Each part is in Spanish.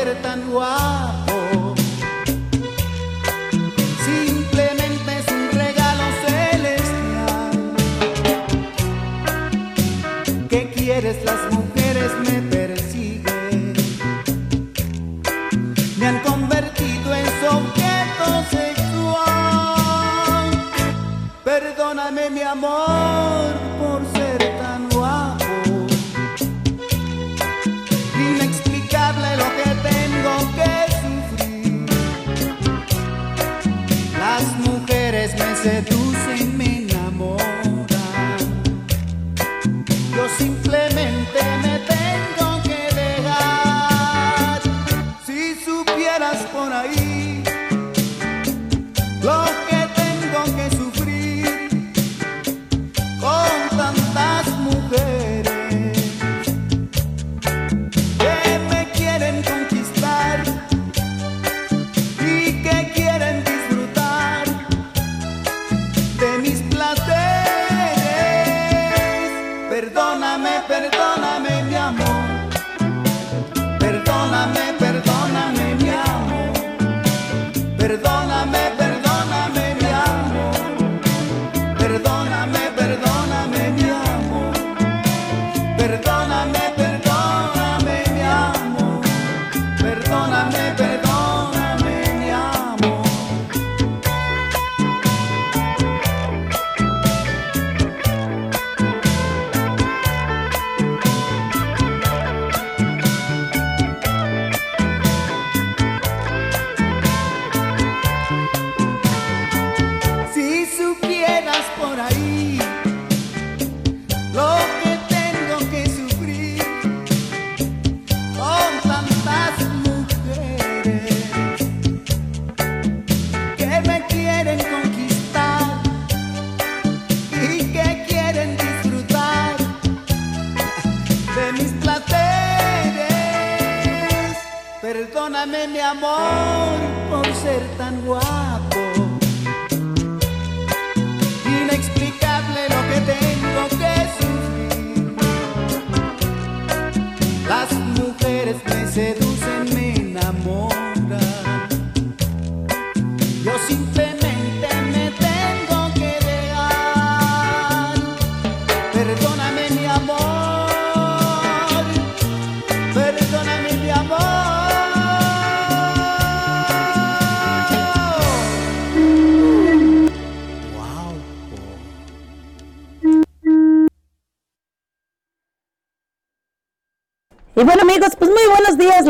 ser tan.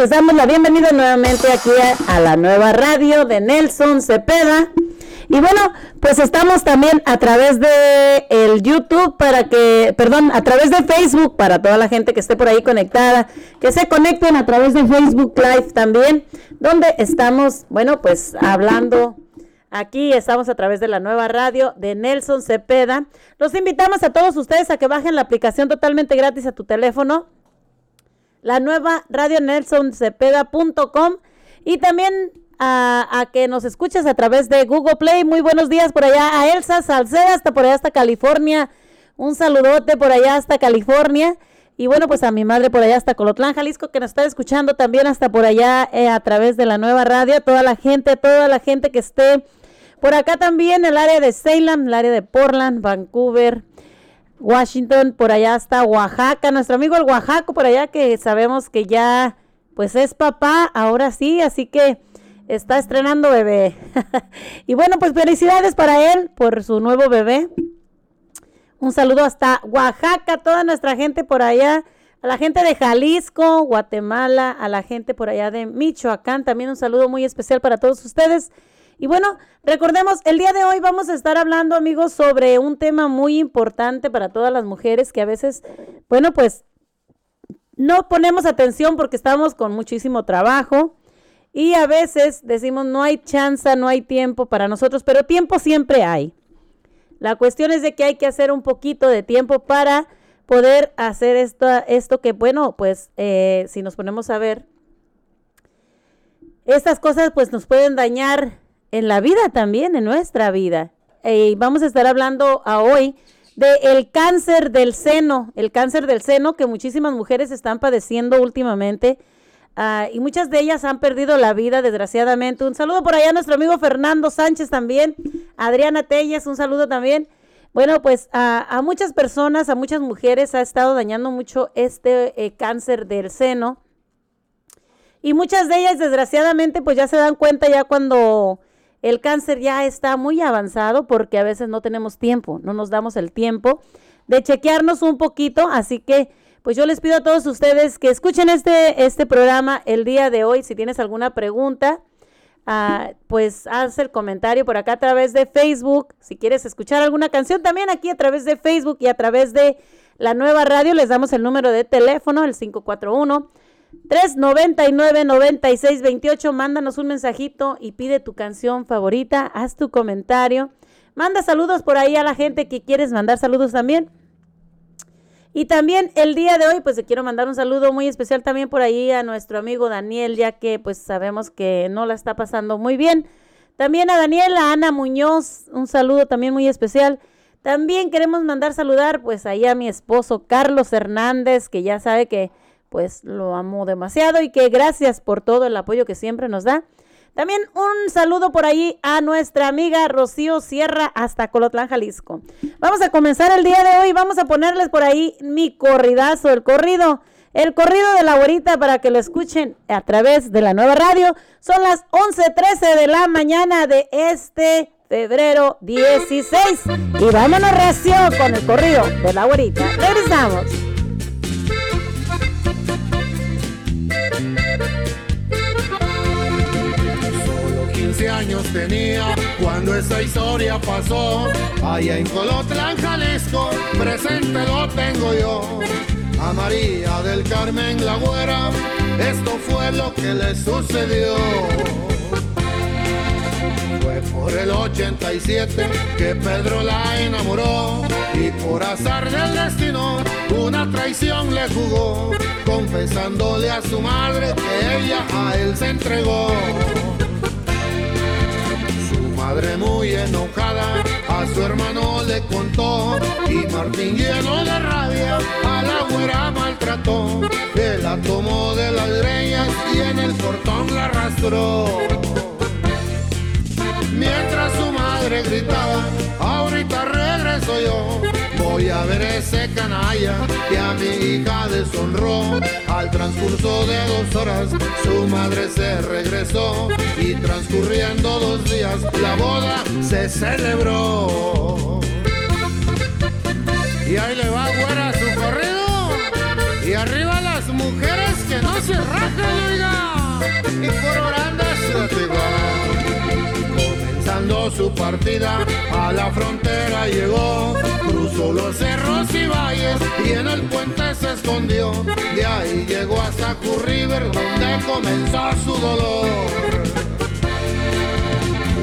Les damos la bienvenida nuevamente aquí a, la nueva radio de Nelson Cepeda. Y bueno, pues estamos también a través de el YouTube para que, perdón, a través de Facebook para toda la gente que esté por ahí conectada, que se conecten a través de Facebook Live también, donde estamos, bueno, pues hablando Aquí estamos a través de la nueva radio de Nelson Cepeda. Los invitamos a todos ustedes a que bajen la aplicación totalmente gratis a tu teléfono la nueva radio nelsoncepeda.com y también a, a que nos escuches a través de Google Play. Muy buenos días por allá a Elsa Salceda, hasta por allá hasta California. Un saludote por allá hasta California. Y bueno, pues a mi madre por allá hasta Colotlán, Jalisco, que nos está escuchando también hasta por allá eh, a través de la nueva radio. Toda la gente, toda la gente que esté por acá también, el área de Salem, el área de Portland, Vancouver, Washington, por allá hasta Oaxaca, nuestro amigo el Oaxaco, por allá que sabemos que ya pues es papá, ahora sí, así que está estrenando bebé. y bueno, pues felicidades para él por su nuevo bebé. Un saludo hasta Oaxaca, toda nuestra gente por allá, a la gente de Jalisco, Guatemala, a la gente por allá de Michoacán, también un saludo muy especial para todos ustedes. Y bueno, recordemos, el día de hoy vamos a estar hablando, amigos, sobre un tema muy importante para todas las mujeres que a veces, bueno, pues no ponemos atención porque estamos con muchísimo trabajo y a veces decimos no hay chance, no hay tiempo para nosotros, pero tiempo siempre hay. La cuestión es de que hay que hacer un poquito de tiempo para poder hacer esto, esto que, bueno, pues eh, si nos ponemos a ver, estas cosas pues nos pueden dañar en la vida también, en nuestra vida. Y vamos a estar hablando a hoy de el cáncer del seno, el cáncer del seno que muchísimas mujeres están padeciendo últimamente. ah, y muchas de ellas han perdido la vida, desgraciadamente. Un saludo por allá a nuestro amigo Fernando Sánchez también, Adriana Telles, un saludo también. Bueno, pues a, muchas personas, a muchas mujeres ha estado dañando mucho este eh, cáncer del seno. Y muchas de ellas, desgraciadamente, pues ya se dan cuenta ya cuando el cáncer ya está muy avanzado, porque a veces no tenemos tiempo, no nos damos el tiempo de chequearnos un poquito. Así que, pues yo les pido a todos ustedes que escuchen este, este programa el día de hoy. Si tienes alguna pregunta, Ah, pues haz el comentario por acá a través de Facebook. Si quieres escuchar alguna canción, también aquí a través de Facebook y a través de la nueva radio, les damos el número de teléfono, el 541. 399-9628, mándanos un mensajito y pide tu canción favorita, haz tu comentario, manda saludos por ahí a la gente que quieres mandar saludos también. Y también el día de hoy, pues le quiero mandar un saludo muy especial también por ahí a nuestro amigo Daniel, ya que pues sabemos que no la está pasando muy bien. También a Daniel, a Ana Muñoz, un saludo también muy especial. También queremos mandar saludar pues ahí a mi esposo Carlos Hernández, que ya sabe que pues lo amo demasiado y que gracias por todo el apoyo que siempre nos da. También un saludo por ahí a nuestra amiga Rocío Sierra hasta Colotlán, Jalisco. Vamos a comenzar el día de hoy. Vamos a ponerles por ahí mi corridazo, el corrido. El corrido de la güerita para que lo escuchen a través de la nueva radio. Son las 11.13 de la mañana de este febrero 16. Y vámonos recio con el corrido de la güerita. Regresamos. 15 años tenía cuando esa historia pasó. Allá en Colotlán, Jalisco, presente lo tengo yo. A María del Carmen la güera, esto fue lo que le sucedió. Fue por el 87 que Pedro la enamoró y por azar del destino una traición le jugó, confesándole a su madre que ella a él se entregó madre muy enojada a su hermano le contó y Martín lleno de rabia a la güera maltrató. Él la tomó de las greñas y en el portón la arrastró. Mientras su madre gritaba, ahorita regreso yo Voy a ver ese canalla que a mi hija deshonró. Al transcurso de dos horas su madre se regresó y transcurriendo dos días la boda se celebró. Y ahí le va güera su corrido. Y arriba las mujeres que no se rajan, oiga, y por orando su partida a la frontera llegó cruzó los cerros y valles y en el puente se escondió. De ahí llegó hasta Curriver donde comenzó su dolor.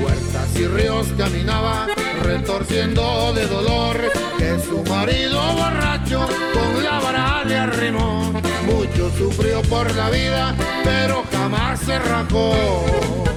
Puertas y ríos caminaba retorciendo de dolor que su marido borracho con la vara le arrimó. Mucho sufrió por la vida, pero jamás se rajó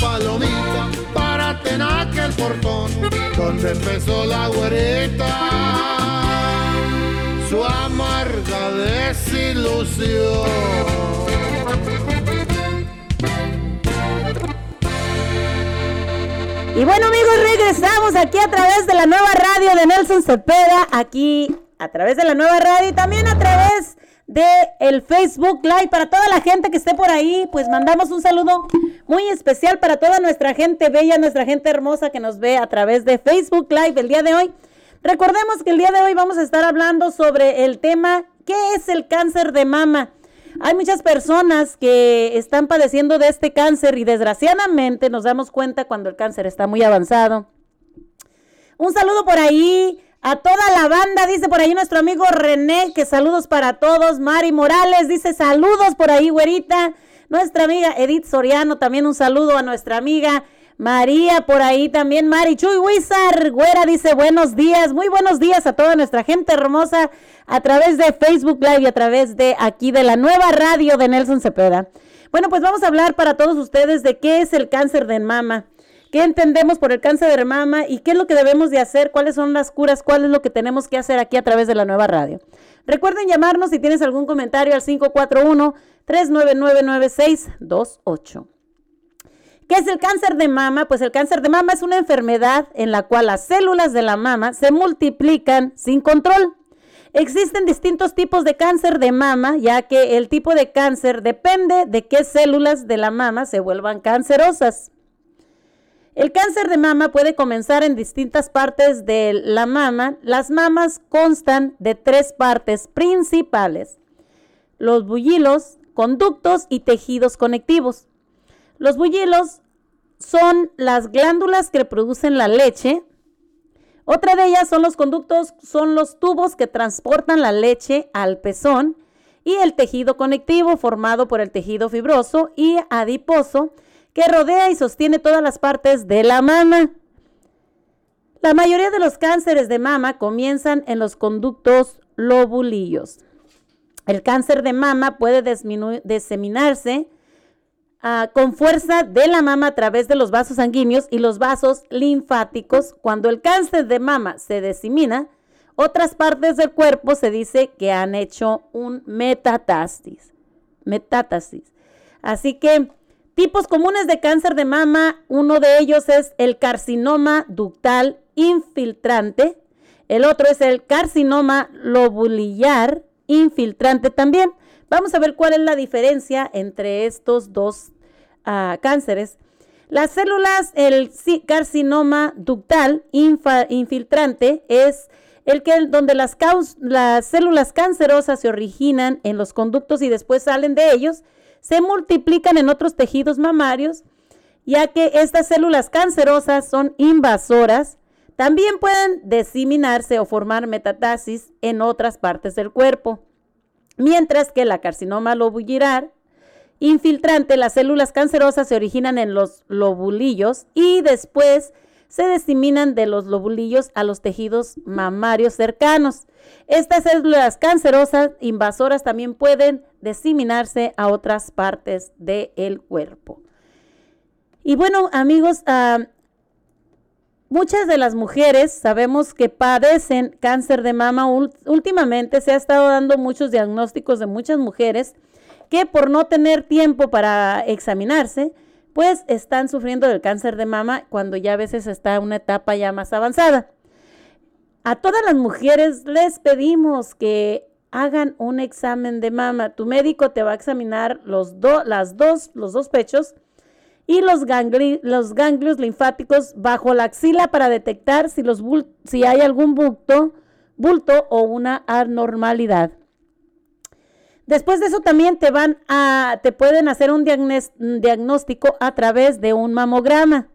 palomita para tener aquel portón donde empezó la güerita su amarga desilusión. Y bueno amigos, regresamos aquí a través de la nueva radio de Nelson Cepeda, aquí a través de la nueva radio y también a través de el Facebook Live. Para toda la gente que esté por ahí, pues mandamos un saludo muy especial para toda nuestra gente bella, nuestra gente hermosa que nos ve a través de Facebook Live el día de hoy. Recordemos que el día de hoy vamos a estar hablando sobre el tema ¿qué es el cáncer de mama? Hay muchas personas que están padeciendo de este cáncer y desgraciadamente nos damos cuenta cuando el cáncer está muy avanzado. Un saludo por ahí A toda la banda, dice por ahí nuestro amigo René, que saludos para todos. Mari Morales dice saludos por ahí, güerita. Nuestra amiga Edith Soriano, también un saludo a nuestra amiga María por ahí también. Mari Chuy Wizard, güera, dice buenos días. Muy buenos días a toda nuestra gente hermosa a través de Facebook Live y a través de aquí de la nueva radio de Nelson Cepeda. Bueno, pues vamos a hablar para todos ustedes de qué es el cáncer de mama. ¿Qué entendemos por el cáncer de mama y qué es lo que debemos de hacer? ¿Cuáles son las curas? ¿Cuál es lo que tenemos que hacer aquí a través de la nueva radio? Recuerden llamarnos si tienes algún comentario al 541-399-9628. ¿Qué es el cáncer de mama? Pues el cáncer de mama es una enfermedad en la cual las células de la mama se multiplican sin control. Existen distintos tipos de cáncer de mama, ya que el tipo de cáncer depende de qué células de la mama se vuelvan cancerosas. El cáncer de mama puede comenzar en distintas partes de la mama. Las mamas constan de tres partes principales. Los bullilos, conductos y tejidos conectivos. Los bullilos son las glándulas que producen la leche. Otra de ellas son los conductos, son los tubos que transportan la leche al pezón. Y el tejido conectivo formado por el tejido fibroso y adiposo que rodea y sostiene todas las partes de la mama. La mayoría de los cánceres de mama comienzan en los conductos lobulillos. El cáncer de mama puede diseminarse ah, con fuerza de la mama a través de los vasos sanguíneos y los vasos linfáticos. Cuando el cáncer de mama se disemina, otras partes del cuerpo se dice que han hecho un metástasis. Metástasis. Así que Tipos comunes de cáncer de mama, uno de ellos es el carcinoma ductal infiltrante, el otro es el carcinoma lobulillar infiltrante también. Vamos a ver cuál es la diferencia entre estos dos ah, cánceres. Las células, el carcinoma ductal infiltrante es el que donde las, las células cancerosas se originan en los conductos y después salen de ellos se multiplican en otros tejidos mamarios, ya que estas células cancerosas son invasoras. También pueden diseminarse o formar metastasis en otras partes del cuerpo. Mientras que la carcinoma lobulillar infiltrante, las células cancerosas se originan en los lobulillos y después se diseminan de los lobulillos a los tejidos mamarios cercanos. Estas células cancerosas invasoras también pueden diseminarse a otras partes del cuerpo. Y bueno, amigos, ah, muchas de las mujeres sabemos que padecen cáncer de mama. Últimamente se ha estado dando muchos diagnósticos de muchas mujeres que por no tener tiempo para examinarse, pues están sufriendo del cáncer de mama cuando ya a veces está una etapa ya más avanzada. A todas las mujeres les pedimos que hagan un examen de mama. Tu médico te va a examinar los, las dos, los dos pechos y los, los ganglios linfáticos bajo la axila para detectar si, los si hay algún bulto, bulto o una anormalidad. Después de eso también te van a, te pueden hacer un diagnóstico a través de un mamograma.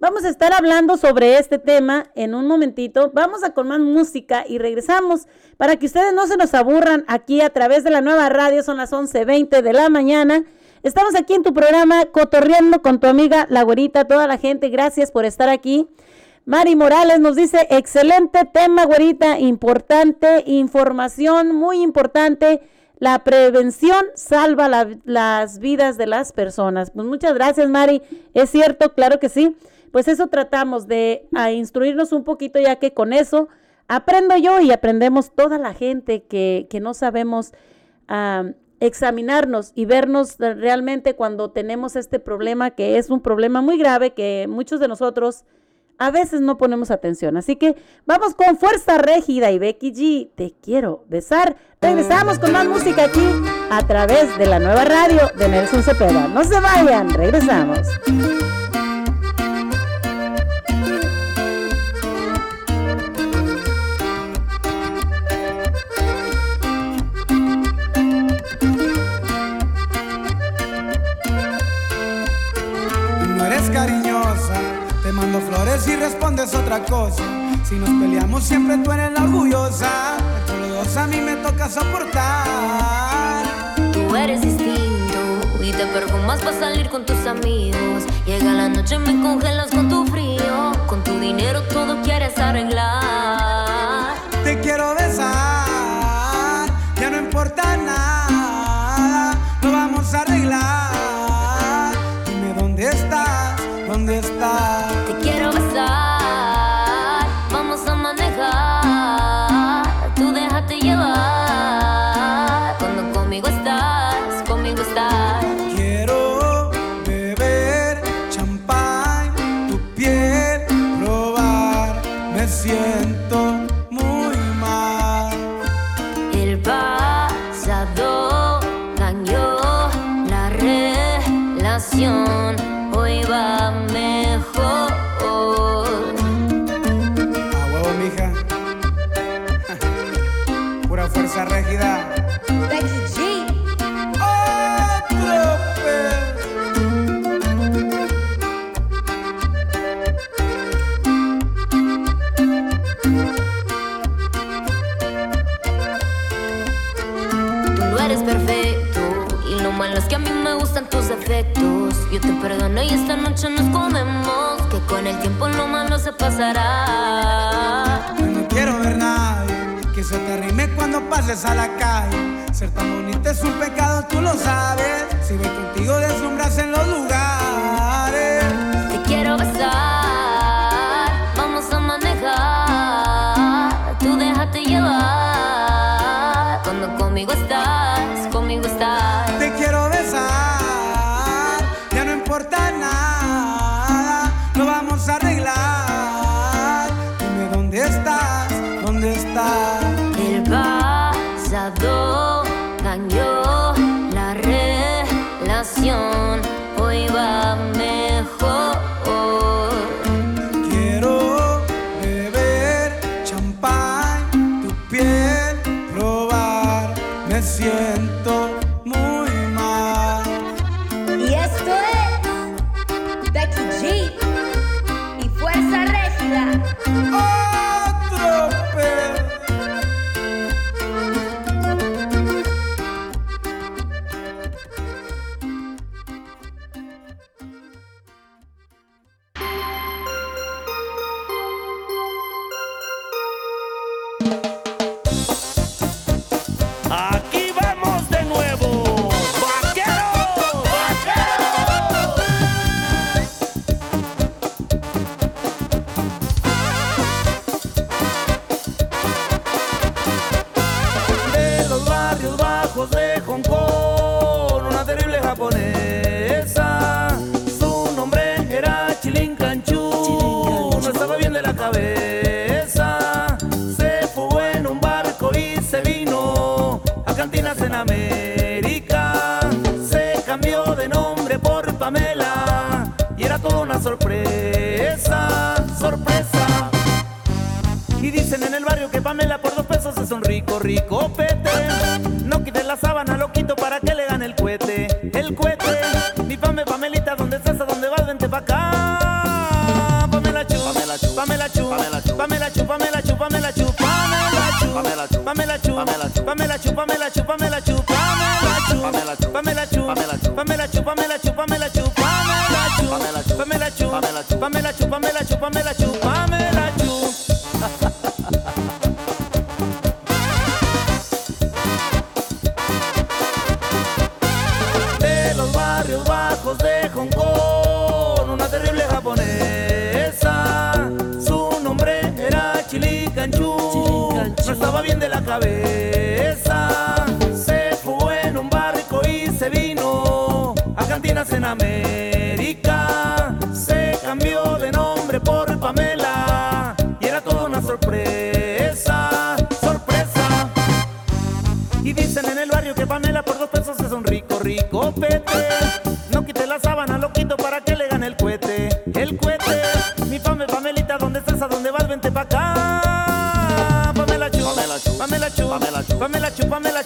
Vamos a estar hablando sobre este tema en un momentito. Vamos a con más música y regresamos para que ustedes no se nos aburran aquí a través de la nueva radio. Son las 11.20 de la mañana. Estamos aquí en tu programa cotorreando con tu amiga La Güerita, toda la gente. Gracias por estar aquí. Mari Morales nos dice, excelente tema, Güerita, importante, información muy importante la prevención salva las vidas de las personas. Pues muchas gracias, Mari. Es cierto, claro que sí. Pues eso tratamos de instruirnos un poquito, ya que con eso aprendo yo y aprendemos toda la gente que, que no sabemos examinarnos y vernos realmente cuando tenemos este problema, que es un problema muy grave que muchos de nosotros a veces no ponemos atención. Así que vamos con Fuerza Régida y Becky G. Te quiero besar. Regresamos con más música aquí a través de la nueva radio de Nelson Cepeda. No se vayan, regresamos. Respondes otra cosa Si nos peleamos siempre tú eres la orgullosa. Entre los dos a mí me toca soportar. Tú eres distinto y te perfumas para salir con tus amigos. Llega la noche y me congelas con tu frío. Con tu dinero todo quieres arreglar. Te quiero besar, ya no importa Yo te perdono y esta noche nos comemos. Que con el tiempo lo malo se pasará. Yo no quiero ver nadie que se te arrime cuando pases a la calle. Ser tan bonita es un pecado, tú lo sabes. Si voy contigo deslumbras en los lugares. Pamela y era toda una sorpresa, sorpresa. Y dicen en el barrio que Pamela por dos pesos es un rico, rico pete. No quites la sábana, loquito, para que le gane el cohete. El cohete, mi Pame, Pamelita, ¿dónde estás? ¿A dónde vas? Vente pa' acá. Pamela chu, Pamela chu, Pamela chu, Pamela chu, Pamela chu, Pamela chu, Pamela chu, Pamela chu, Pamela chu, Pamela chu, Pamela chu, Pamela chu, Pamela chu, Pamela chu, Pamela chu, Pamela chu, Pamela chu, Pamela chu, Pamela chu. de los barrios bajos de Hong Kong, una terrible japonesa. Su nombre era Chili Canchu, no estaba bien de la cabeza. Se fugó en un barco y se vino a cantinas en América.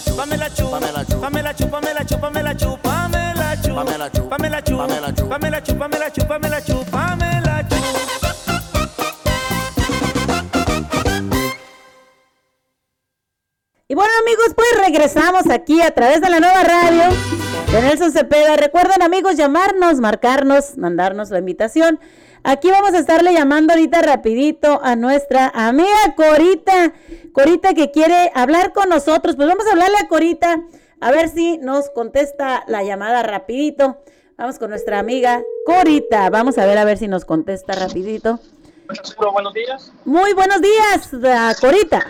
chúpamela, Y bueno amigos, pues regresamos aquí a través de la nueva radio de Nelson Cepeda. Recuerden amigos llamarnos, marcarnos, mandarnos la invitación. Aquí vamos a estarle llamando ahorita rapidito a nuestra amiga Corita. Corita que quiere hablar con nosotros. Pues vamos a hablarle a Corita a ver si nos contesta la llamada rapidito. Vamos con nuestra amiga Corita. Vamos a ver a ver si nos contesta rapidito. buenos días. Muy buenos días, ah, Corita.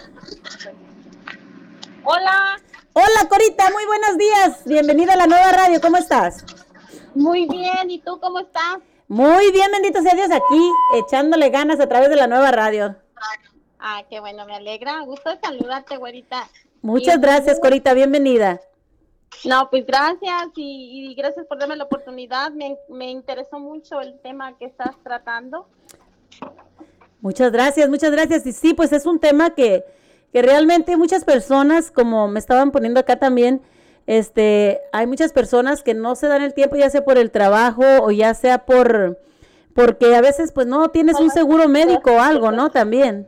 Hola, Hola Corita, muy buenos días. Bienvenida a la nueva radio. ¿Cómo estás? muy bien. ¿Y tú cómo estás? Muy bien, bendito sea Dios aquí, echándole ganas a través de la nueva radio. Ah, qué bueno, me alegra. Gusto saludarte, güerita. Muchas Y- gracias, Corita, bienvenida. No, pues gracias y, y gracias por darme la oportunidad. Me, me interesó mucho el tema que estás tratando. Muchas gracias, muchas gracias. Y sí, pues es un tema que, que realmente muchas personas, como me estaban poniendo acá también, este, hay muchas personas que no se dan el tiempo, ya sea por el trabajo o ya sea por, porque a veces pues no tienes un seguro médico o algo, ¿no? También.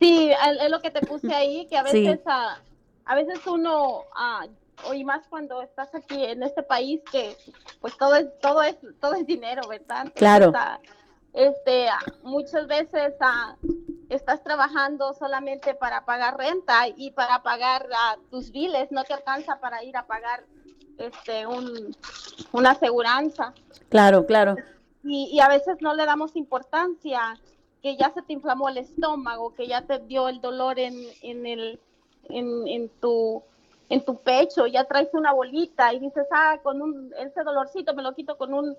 Sí, es lo que te puse ahí, que a Sí. veces, ah, a veces uno, ah, o y más cuando estás aquí en este país, que pues todo es, todo es, todo es dinero, ¿verdad? Entonces, Claro. ah, este, ah, muchas veces ah, estás trabajando solamente para pagar renta y para pagar ah, tus biles, no te alcanza para ir a pagar este, un, una aseguranza Claro, claro. y, y a veces no le damos importancia que ya se te inflamó el estómago, que ya te dio el dolor en, en el en, en tu en tu pecho, ya traes una bolita y dices, ah, con un ese dolorcito me lo quito con un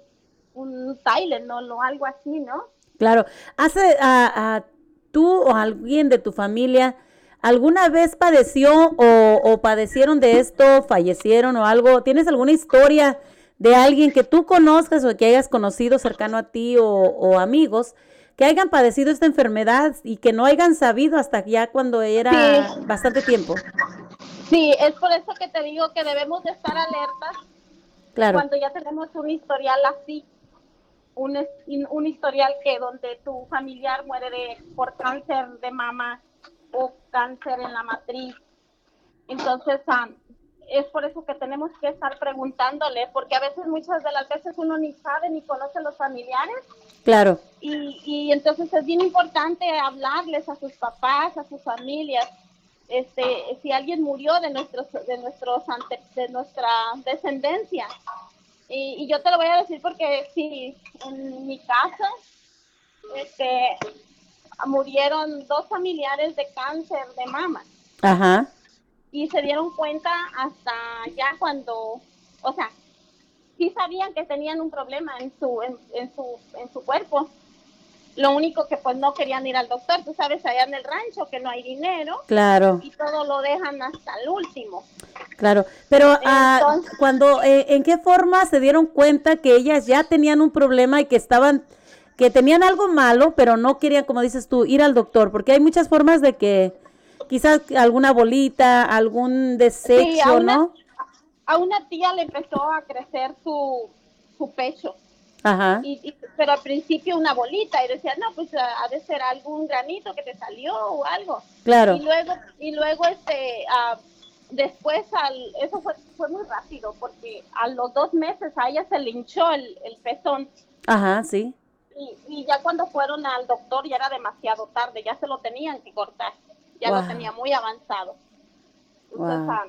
un Tylenol o algo así, ¿no? Claro. ¿Hace a, a tú o alguien de tu familia alguna vez padeció o, o padecieron de esto, fallecieron o algo? ¿Tienes alguna historia de alguien que tú conozcas o que hayas conocido cercano a ti o, o amigos que hayan padecido esta enfermedad y que no hayan sabido hasta ya cuando era Sí. bastante tiempo? Sí, es por eso que te digo que debemos de estar alertas Claro, cuando ya tenemos un historial así, un, un historial que donde tu familiar muere de, por cáncer de mama o cáncer en la matriz. Entonces, ah, es por eso que tenemos que estar preguntándole, porque a veces, muchas de las veces uno ni sabe ni conoce a los familiares claro, y, y entonces es bien importante hablarles a sus papás, a sus familias. Este, si alguien murió de nuestros, de nuestros ante- de nuestra descendencia. Y, y yo te lo voy a decir porque si en mi casa, este, murieron dos familiares de cáncer de mama ajá, y se dieron cuenta hasta ya cuando, o sea, sí sabían que tenían un problema en su, en, en su, en su cuerpo. Lo único que pues no querían ir al doctor, tú sabes, allá en el rancho que no hay dinero claro. y todo lo dejan hasta el último. Claro, pero ah, cuando, eh, ¿en qué forma se dieron cuenta que ellas ya tenían un problema y que estaban, que tenían algo malo, pero no querían, como dices tú, ir al doctor? Porque hay muchas formas de que quizás alguna bolita, algún desecho, a una- ¿no? A una tía le empezó a crecer su, su pecho, Ajá, y, y- pero al principio una bolita y decía, no, pues ha ha de ser algún granito que te salió o algo. claro, Y luego, y luego este, ah, después, al, eso fue, fue muy rápido, porque a los dos meses a ella se le hinchó el, el pezón. ajá, sí, Y, y ya cuando fueron al doctor ya era demasiado tarde, ya se lo tenían que cortar, ya Wow. lo tenía muy avanzado. Entonces, Wow. ah,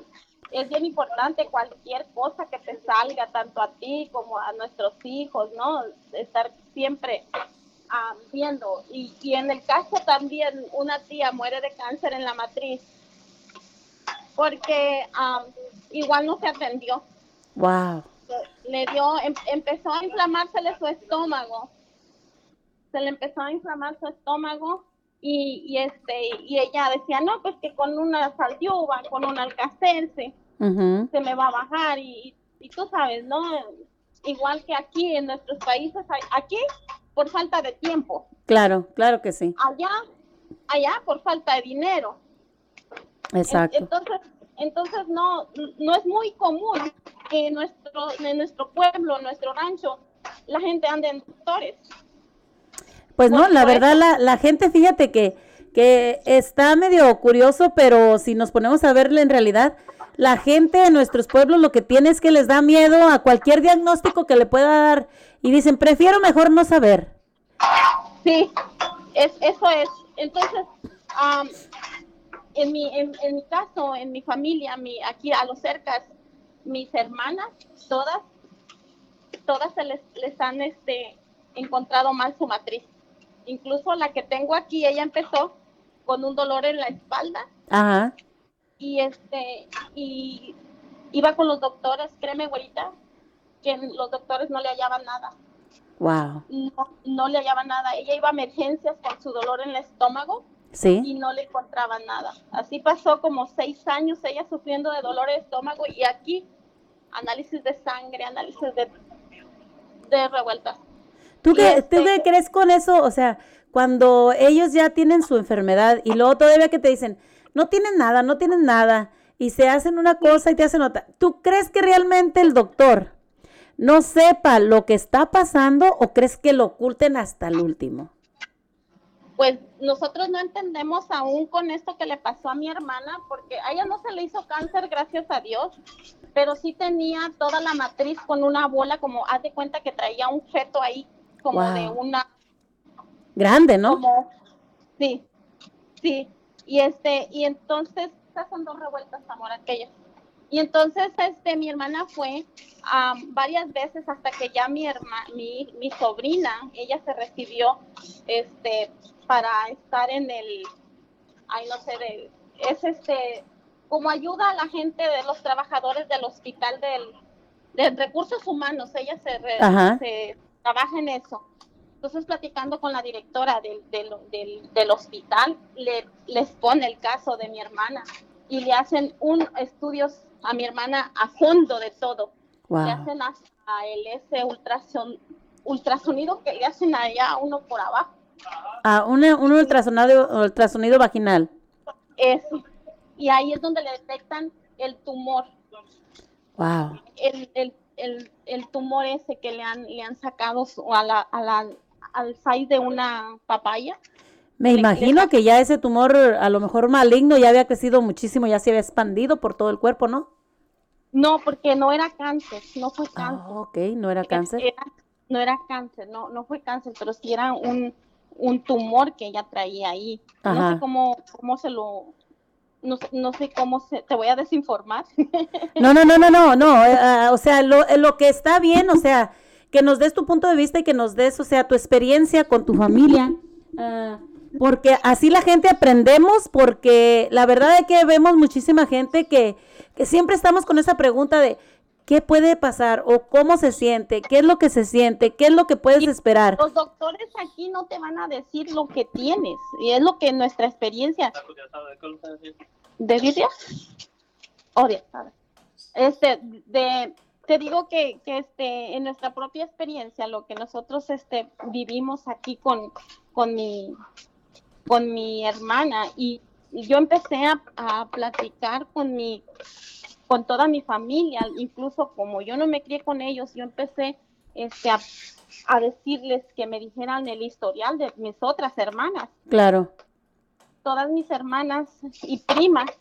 es bien importante cualquier cosa que te salga, tanto a ti como a nuestros hijos, ¿no? Estar siempre ah, viendo. Y, y en el caso también, una tía muere de cáncer en la matriz porque ah, igual no se atendió. wow, Le dio, em- empezó a inflamársele su estómago. Se le empezó a inflamar su estómago y, y este y ella decía, no, pues que con una saldiuba, con un alcacelce, ujú, se me va a bajar y, y tú sabes, ¿no? Igual que aquí en nuestros países, aquí por falta de tiempo. Claro, claro que sí. Allá, allá por falta de dinero. Exacto. Entonces, entonces no, no es muy común que en nuestro, en nuestro pueblo, en nuestro rancho, la gente ande en doctores. Pues no, la verdad, la, la gente, fíjate que, que está medio curioso, pero si nos ponemos a verle en realidad, la gente en nuestros pueblos lo que tiene es que les da miedo a cualquier diagnóstico que le pueda dar y dicen, prefiero mejor no saber. Sí, es, eso es. Entonces, am, en, mi, en, en mi caso, en mi familia, mi, aquí a los cercas, mis hermanas, todas, todas se les, les han este, encontrado mal su matriz. Incluso la que tengo aquí, ella empezó con un dolor en la espalda Ajá. y este y iba con los doctores, créeme, güerita, que los doctores no le hallaban nada. Wow. No, no le hallaban nada. Ella iba a emergencias con su dolor en el estómago y Sí. no le encontraban nada. Así pasó como seis años ella sufriendo de dolor de estómago y aquí análisis de sangre, análisis de, de revueltas. ¿Tú qué, ¿Tú qué crees con eso? O sea, cuando ellos ya tienen su enfermedad y luego todavía que te dicen, no tienen nada, no tienen nada, y se hacen una cosa y te hacen otra. ¿Tú crees que realmente el doctor no sepa lo que está pasando o crees que lo oculten hasta el último? Pues nosotros no entendemos aún con esto que le pasó a mi hermana, porque a ella no se le hizo cáncer, gracias a Dios, pero sí tenía toda la matriz con una bola, como haz de cuenta que traía un feto ahí, como Wow. de una Grande, ¿no? como sí sí y este y entonces estas son dos revueltas amor aquellas y entonces este mi hermana fue am, varias veces hasta que ya mi herma, mi, mi sobrina ella se recibió este para estar en el ay no sé de es este como ayuda a la gente de los trabajadores del hospital del de recursos humanos ella se, re- se trabaja en eso entonces, platicando con la directora del, del, del, del hospital, le, les pone el caso de mi hermana y le hacen un estudios a mi hermana a fondo de todo. Le Wow. hacen hasta el ese ultrason, ultrasonido que le hacen allá uno por abajo. Ah, un, un ultrasonido, ultrasonido vaginal. Eso. Y ahí es donde le detectan el tumor, Wow. el, el, el, el tumor ese que le han, le han sacado a la, a la, al size de una papaya. Me imagino que ya ese tumor, a lo mejor maligno, ya había crecido muchísimo, ya se había expandido por todo el cuerpo, ¿no? No, porque no era cáncer, no fue Ah, cáncer. ok, no era cáncer. Era- no era cáncer, no, no fue cáncer, pero sí era un, un tumor que ella traía ahí. No Ajá. sé cómo, cómo se lo, no, no sé cómo se, te voy a desinformar. No, no, no, no, no, no, eh, ah, o sea, lo, eh, lo que está bien, o sea, que nos des tu punto de vista y que nos des, o sea, tu experiencia con tu familia, ah, porque así la gente aprendemos, porque la verdad es que vemos muchísima gente que, que siempre estamos con esa pregunta de qué puede pasar o cómo se siente, qué es lo que se siente, qué es lo que puedes esperar. Los doctores aquí no te van a decir lo que tienes, y es lo que nuestra experiencia. ¿De de asada. Este, de, te digo que, que este, en nuestra propia experiencia, lo que nosotros este, vivimos aquí con, con, mi, con mi hermana, y yo empecé a, a platicar con mi con toda mi familia, incluso como yo no me crié con ellos, yo empecé este, a, a decirles que me dijeran el historial de mis otras hermanas. Claro, todas mis hermanas y primas,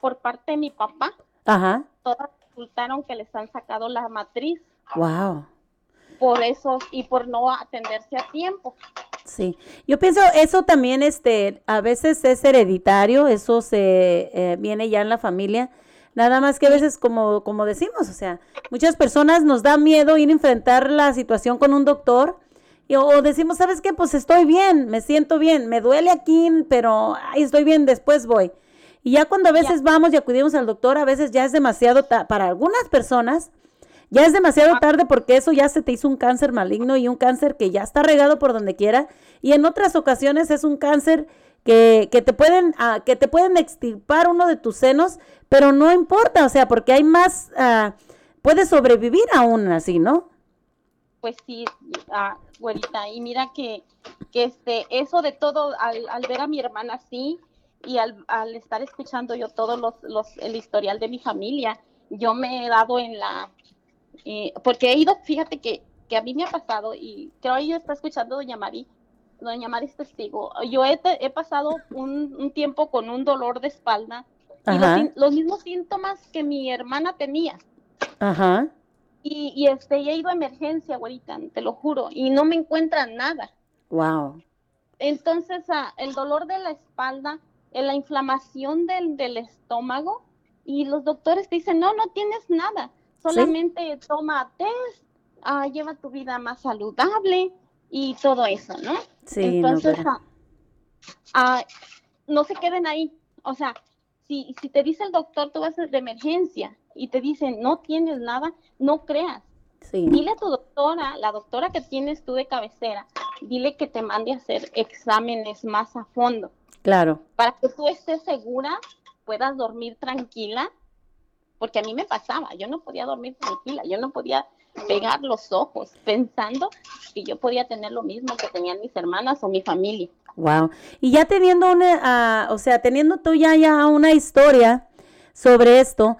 por parte de mi papá, ajá, todas resultaron que les han sacado la matriz. Wow. por eso y por no atenderse a tiempo. Sí, yo pienso eso también, este, a veces es hereditario, eso se eh, viene ya en la familia, nada más que a veces como, como decimos, o sea, muchas personas nos da miedo ir a enfrentar la situación con un doctor y, o decimos, ¿sabes qué? Pues estoy bien, me siento bien, me duele aquí, pero ay, estoy bien, después voy. Y ya cuando a veces vamos y acudimos al doctor, a veces ya es demasiado, para algunas personas, ya es demasiado tarde porque eso ya se te hizo un cáncer maligno y un cáncer que ya está regado por donde quiera. Y en otras ocasiones es un cáncer que, que te pueden ah, que te pueden extirpar uno de tus senos, pero no importa, o sea, porque hay más, ah, puedes sobrevivir aún así, ¿no? pues sí, ah, güerita, y mira que, que este, eso de todo, al, al ver a mi hermana así, y al, al estar escuchando yo todo los, los, el historial de mi familia, yo me he dado en la, eh, porque he ido, fíjate que, que a mí me ha pasado, y creo que ella está escuchando Doña Mari, Doña Mari es testigo, yo he, te- he pasado un, un tiempo con un dolor de espalda, y los, mismos síntomas que mi hermana tenía, Ajá. y, y este, he ido a emergencia, güerita, te lo juro, y no me encuentran nada. Wow. Entonces, ah, el dolor de la espalda, eh, la inflamación del, del estómago, y los doctores te dicen, no, no tienes nada, solamente toma test, ah, lleva tu vida más saludable y todo eso, ¿no? Sí, no, Entonces, pero- ah, ah, no se queden ahí. O sea, si, si te dice el doctor, tú vas de emergencia y te dicen, no tienes nada, no creas. Sí. Dile a tu doctora, la doctora que tienes tú de cabecera, dile que te mande a hacer exámenes más a fondo Claro. para que tú estés segura, puedas dormir tranquila, porque a mí me pasaba, yo no podía dormir tranquila, yo no podía pegar los ojos pensando que yo podía tener lo mismo que tenían mis hermanas o mi familia. Wow. Y ya teniendo una, ah, o sea, teniendo tú ya, ya una historia sobre esto,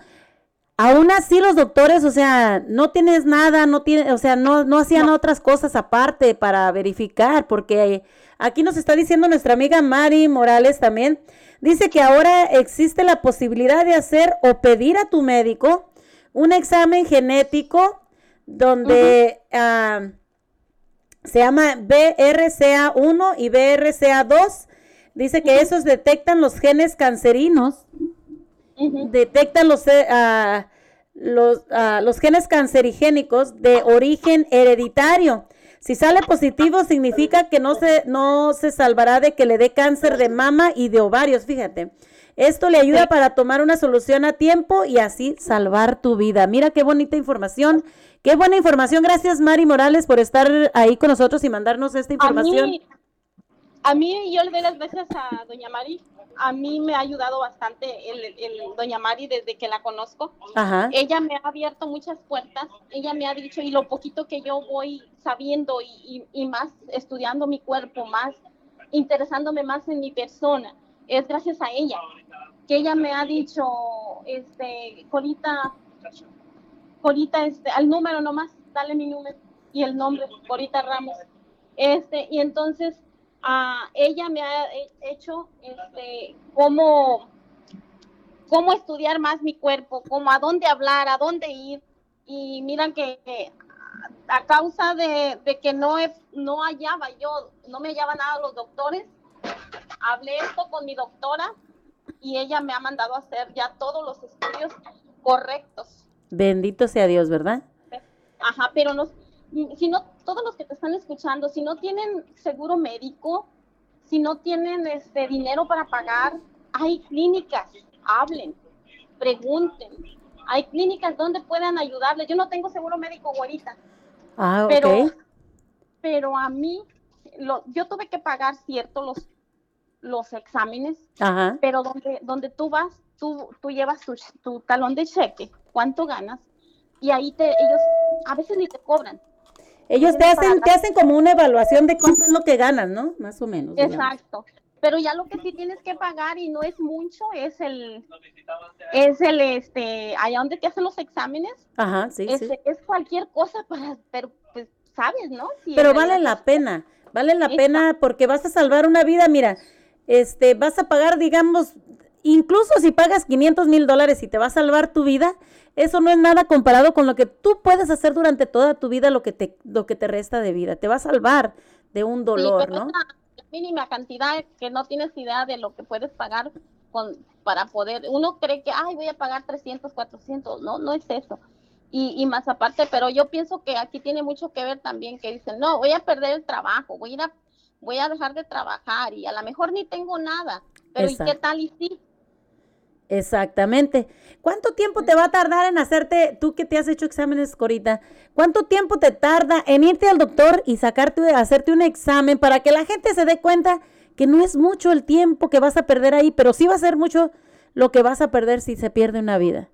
aún así los doctores, o sea, no tienes nada, no tiene, o sea, no, no hacían otras cosas aparte para verificar, porque aquí nos está diciendo nuestra amiga Mari Morales también, dice que ahora existe la posibilidad de hacer o pedir a tu médico un examen genético donde ah, se llama BRCA1 y BRCA2. Dice que esos detectan los genes cancerinos, detectan los, eh, ah, los, ah, los genes cancerigénicos de origen hereditario. Si sale positivo, significa que no se, no se salvará de que le dé cáncer de mama y de ovarios, fíjate. Esto le ayuda para tomar una solución a tiempo y así salvar tu vida. Mira qué bonita información. Qué buena información. Gracias, Mari Morales, por estar ahí con nosotros y mandarnos esta A información. mí, a mí yo le doy las gracias a doña Mari. A mí me ha ayudado bastante el, el doña Mari desde que la conozco. Ajá. Ella me ha abierto muchas puertas. Ella me ha dicho, y lo poquito que yo voy sabiendo y, y- y más estudiando mi cuerpo, más interesándome más en mi persona, es gracias a ella. Que ella me ha dicho, este, Corita, Corita, este, al número nomás, dale mi número y el nombre, Corita Ramos. Este, y entonces ah, ella me ha he- hecho este, cómo, cómo estudiar más mi cuerpo, cómo a dónde hablar, a dónde ir. Y mira que que a causa de, de que no, he- no hallaba yo, no me hallaban nada los doctores, hablé esto con mi doctora y ella me ha mandado a hacer ya todos los estudios correctos. Bendito sea Dios, ¿verdad? Ajá, pero no, si no, todos los que te están escuchando, si no tienen seguro médico, si no tienen este dinero para pagar, hay clínicas, hablen, pregunten. Hay clínicas donde puedan ayudarles. Yo no tengo seguro médico ahorita, Ah, pero, pero a mí, lo, yo tuve que pagar cierto los, los exámenes, Ajá. pero donde, donde tú vas, tú, tú llevas tu, tu talón de cheque, cuánto ganas, y ahí te, ellos a veces ni te cobran. Ellos te hacen, te hacen como una evaluación de cuánto es lo que ganan, ¿no? Más o menos. digamos. Exacto. Pero ya lo que sí tienes que pagar y no es mucho es el, es el, este, allá donde te hacen los exámenes, Ajá, sí, es, sí. es cualquier cosa para, pero pues sabes, ¿no? Si Pero vale realidad la pena, vale la Exacto. pena porque vas a salvar una vida, mira, este, vas a pagar, digamos, incluso si pagas 500 mil dólares y te va a salvar tu vida, eso no es nada comparado con lo que tú puedes hacer durante toda tu vida, lo que te, lo que te resta de vida, te va a salvar de un dolor, ¿no? es la mínima cantidad que no tienes idea de lo que puedes pagar con, para poder, uno cree que, ay, voy a pagar 300, 400, no, no es eso. Y, y más aparte, pero yo pienso que aquí tiene mucho que ver también que dicen, no, voy a perder el trabajo, voy a ir a, voy a dejar de trabajar y a lo mejor ni tengo nada, pero ¿y qué tal y sí? Exactamente. ¿Cuánto tiempo te va a tardar en hacerte, tú que te has hecho exámenes, Corita, cuánto tiempo te tarda en irte al doctor y sacarte, hacerte un examen para que la gente se dé cuenta que no es mucho el tiempo que vas a perder ahí, pero sí va a ser mucho lo que vas a perder si se pierde una vida?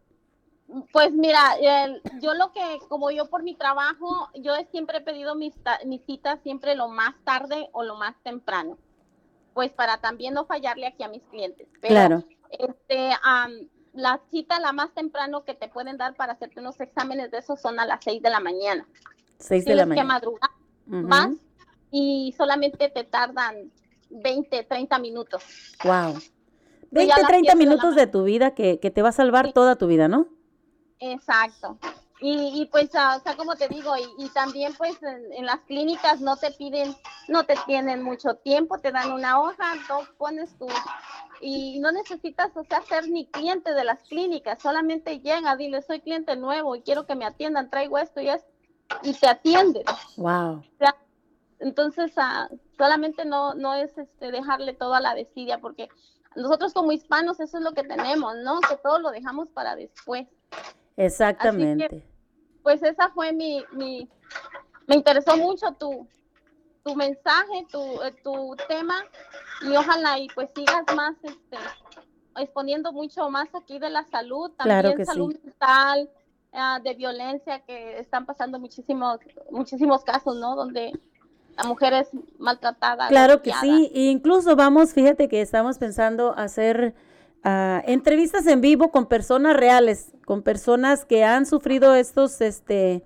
Pues mira, el- yo lo que, como yo por mi trabajo, yo siempre he pedido mis citas siempre lo más tarde o lo más temprano, pues para también no fallarle aquí a mis clientes. Pero, Claro. Este, am, la cita la más temprano que te pueden dar para hacerte unos exámenes de esos son a las 6 de la mañana. Seis de la que mañana. Ujú. más y solamente te tardan 20, 30 minutos. Wow. Pues 20, ya a las 30 siete de la minutos de tu vida que, que te va a salvar Sí. toda tu vida, ¿no? Exacto. Y, y pues, ah, o sea, como te digo, y, y también pues en, en las clínicas no te piden, no te tienen mucho tiempo, te dan una hoja, tú pones tu, y no necesitas, o sea, ser ni cliente de las clínicas, solamente llega, dile, soy cliente nuevo y quiero que me atiendan, traigo esto y esto, y te atienden. Wow. O sea, entonces, ah, solamente no, no es este, dejarle todo a la desidia, porque nosotros como hispanos eso es lo que tenemos, ¿no? Que todo lo dejamos para después. Exactamente. Pues esa fue mi, mi me interesó mucho tu, tu mensaje, tu, eh, tu tema, y ojalá y pues sigas más este, exponiendo mucho más aquí de la salud, también Claro que salud sí. mental, ah, de violencia, que están pasando muchísimos, muchísimos casos, ¿no? Donde la mujer es maltratada. Claro que sí, e incluso vamos, fíjate que estamos pensando hacer ah, entrevistas en vivo con personas reales, con personas que han sufrido estos, este,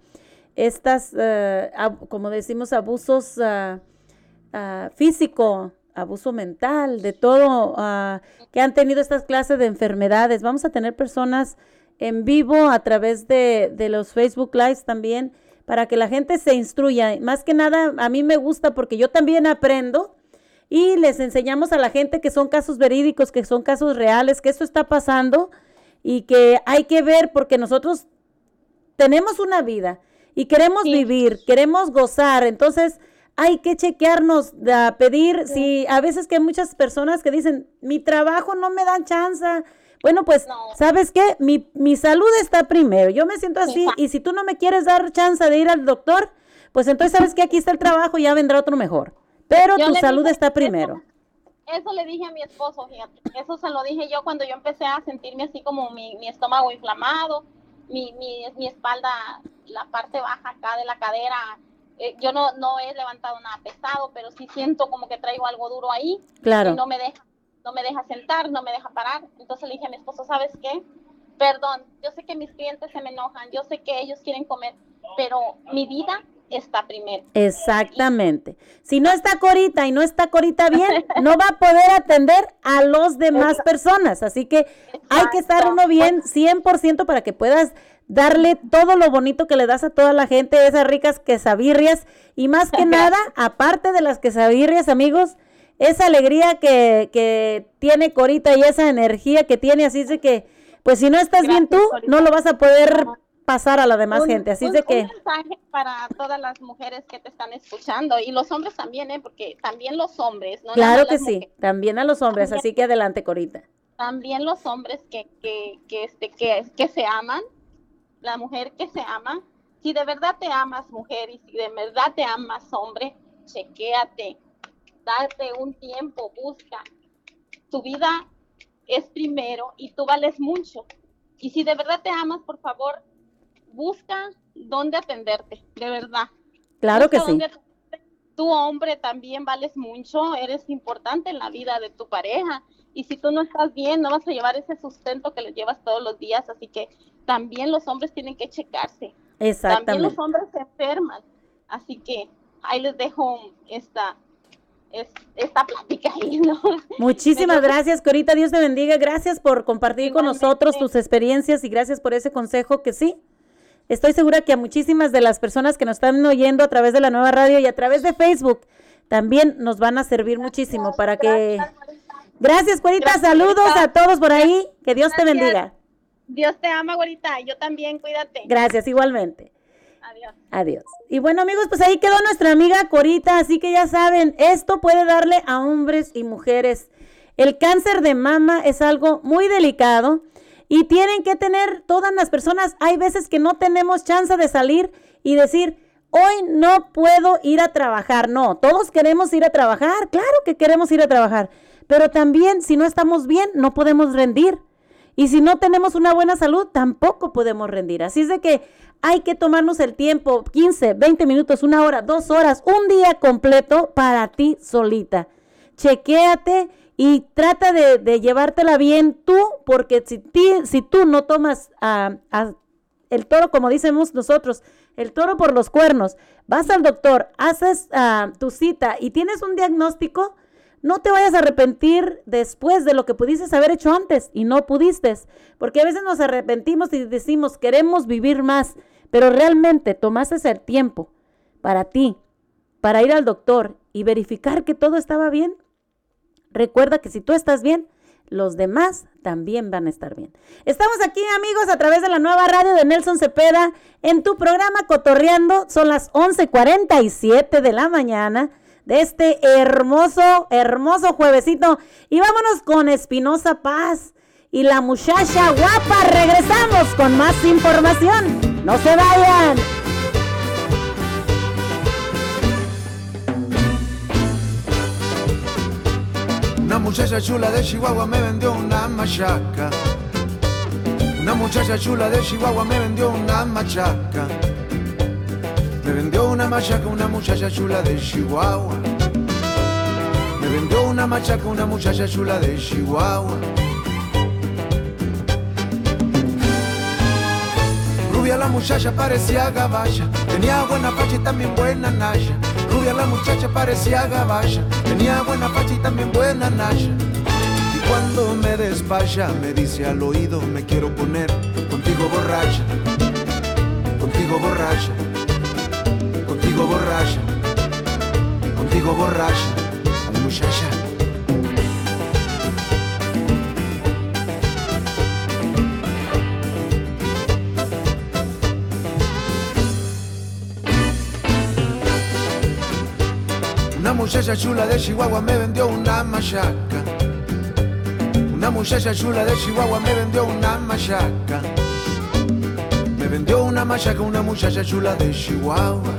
estas, ab- como decimos, abusos ah, físico, abuso mental, de todo, que han tenido estas clases de enfermedades. Vamos a tener personas en vivo a través de, de los Facebook Lives también para que la gente se instruya. Más que nada, a mí me gusta porque yo también aprendo y les enseñamos a la gente que son casos verídicos, que son casos reales, que esto está pasando y que hay que ver porque nosotros tenemos una vida y queremos Sí. vivir, queremos gozar, entonces hay que chequearnos, a pedir, si a veces que hay muchas personas que dicen, mi trabajo no me dan chance. Bueno, pues, No. ¿sabes qué? Mi, mi salud está primero. Yo me siento así y si tú no me quieres dar chance de ir al doctor, pues entonces sabes que aquí está el trabajo y ya vendrá otro mejor. Pero Yo tu salud dije, está eso- primero. Eso le dije a mi esposo, fíjate. Eso se lo dije yo cuando yo empecé a sentirme así como mi, mi estómago inflamado, mi, mi, mi espalda, la parte baja acá de la cadera. Eh, yo no, no he levantado nada pesado, pero sí siento como que traigo algo duro ahí Claro. y no me deja, no me deja sentar, no me deja parar. Entonces le dije a mi esposo, ¿sabes qué? Perdón, yo sé que mis clientes se me enojan, yo sé que ellos quieren comer, pero mi vida está primero. Exactamente. Si no está Corita y no está Corita bien, no va a poder atender a los demás personas. Así que hay que estar uno bien 100% para que puedas darle todo lo bonito que le das a toda la gente, esas ricas quesabirrias. Y más que nada, aparte de las quesabirrias, amigos, esa alegría que, que tiene Corita y esa energía que tiene. Así es de que, pues si no estás bien tú, Corita. no lo vas a poder pasar a la demás Un- gente. Así un- de que... Un mensaje para todas las mujeres que te están escuchando y los hombres también, ¿eh? Porque también los hombres, ¿no? Claro que sí, mujeres, también a los hombres, así que adelante, Corita. también los hombres que, que, que, este, que, que se aman, la mujer que se ama. Si de verdad te amas, mujer, y si de verdad te amas, hombre, chequéate, date un tiempo, busca. Tu vida es primero y tú vales mucho. Y si de verdad te amas, por favor, busca dónde atenderte, de verdad. Claro que sí. dónde. Tu hombre también vales mucho, eres importante en la vida de tu pareja. Y si tú no estás bien, no vas a llevar ese sustento que le llevas todos los días. Así que también los hombres tienen que checarse. También Exactamente. los hombres se enferman. Así que ahí les dejo esta, es- esta plática ahí, ¿no? Muchísimas Me- gracias, Corita. Dios te bendiga. Gracias por compartir con nosotros tus experiencias y gracias por ese consejo que sí. Estoy segura que a muchísimas de las personas que nos están oyendo a través de la nueva radio y a través de Facebook también nos van a servir muchísimo para que... Gracias, Corita. Gracias, Saludos a todos por ahí. Que Dios te bendiga. Dios te ama, güerita. Yo también, cuídate. Gracias, igualmente. Adiós. Adiós. Y bueno, amigos, pues ahí quedó nuestra amiga Corita, así que ya saben, esto puede darle a hombres y mujeres. El cáncer de mama es algo muy delicado y tienen que tener todas las personas, hay veces que no tenemos chance de salir y decir, hoy no puedo ir a trabajar. No, todos queremos ir a trabajar, claro que queremos ir a trabajar, pero también si no estamos bien, no podemos rendir. Y si no tenemos una buena salud, tampoco podemos rendir. Así es de que hay que tomarnos el tiempo, 15, 20 minutos, una hora, dos horas, un día completo para ti solita. Chequéate y trata de, llevártela bien tú, porque si, tú no tomas el toro, como decimos nosotros, el toro por los cuernos, vas al doctor, haces ah, tu cita y tienes un diagnóstico, no te vayas a arrepentir después de lo que pudiste haber hecho antes y no pudiste, porque a veces nos arrepentimos y decimos, queremos vivir más, pero realmente tomaste el tiempo para ti, para ir al doctor y verificar que todo estaba bien. Recuerda que si tú estás bien, los demás también van a estar bien. Estamos aquí, amigos, a través de la nueva radio de Nelson Cepeda en tu programa Cotorreando. Son las 11:47 de la mañana de este hermoso, hermoso juevesito. Y vámonos con Espinosa Paz y la muchacha guapa. Regresamos con más información. No se vayan. Una muchacha chula de Chihuahua me vendió una machaca. Una muchacha chula de Chihuahua me vendió una machaca. Me vendió una machaca una muchacha chula de Chihuahua. Me vendió una machaca una muchacha chula de Chihuahua. Rubia la muchacha parecía gaballa, tenía buena facha y también buena naya. Rubia la muchacha parecía gaballa, tenía buena facha y también buena naya. Y cuando me despacha me dice al oído me quiero poner contigo borracha, contigo borracha, contigo borracha, contigo borracha, muchacha. Muchacha chula de Chihuahua me vendió una machaca. Una muchacha chula de Chihuahua me vendió una machaca. Me vendió una machaca una muchacha chula de Chihuahua.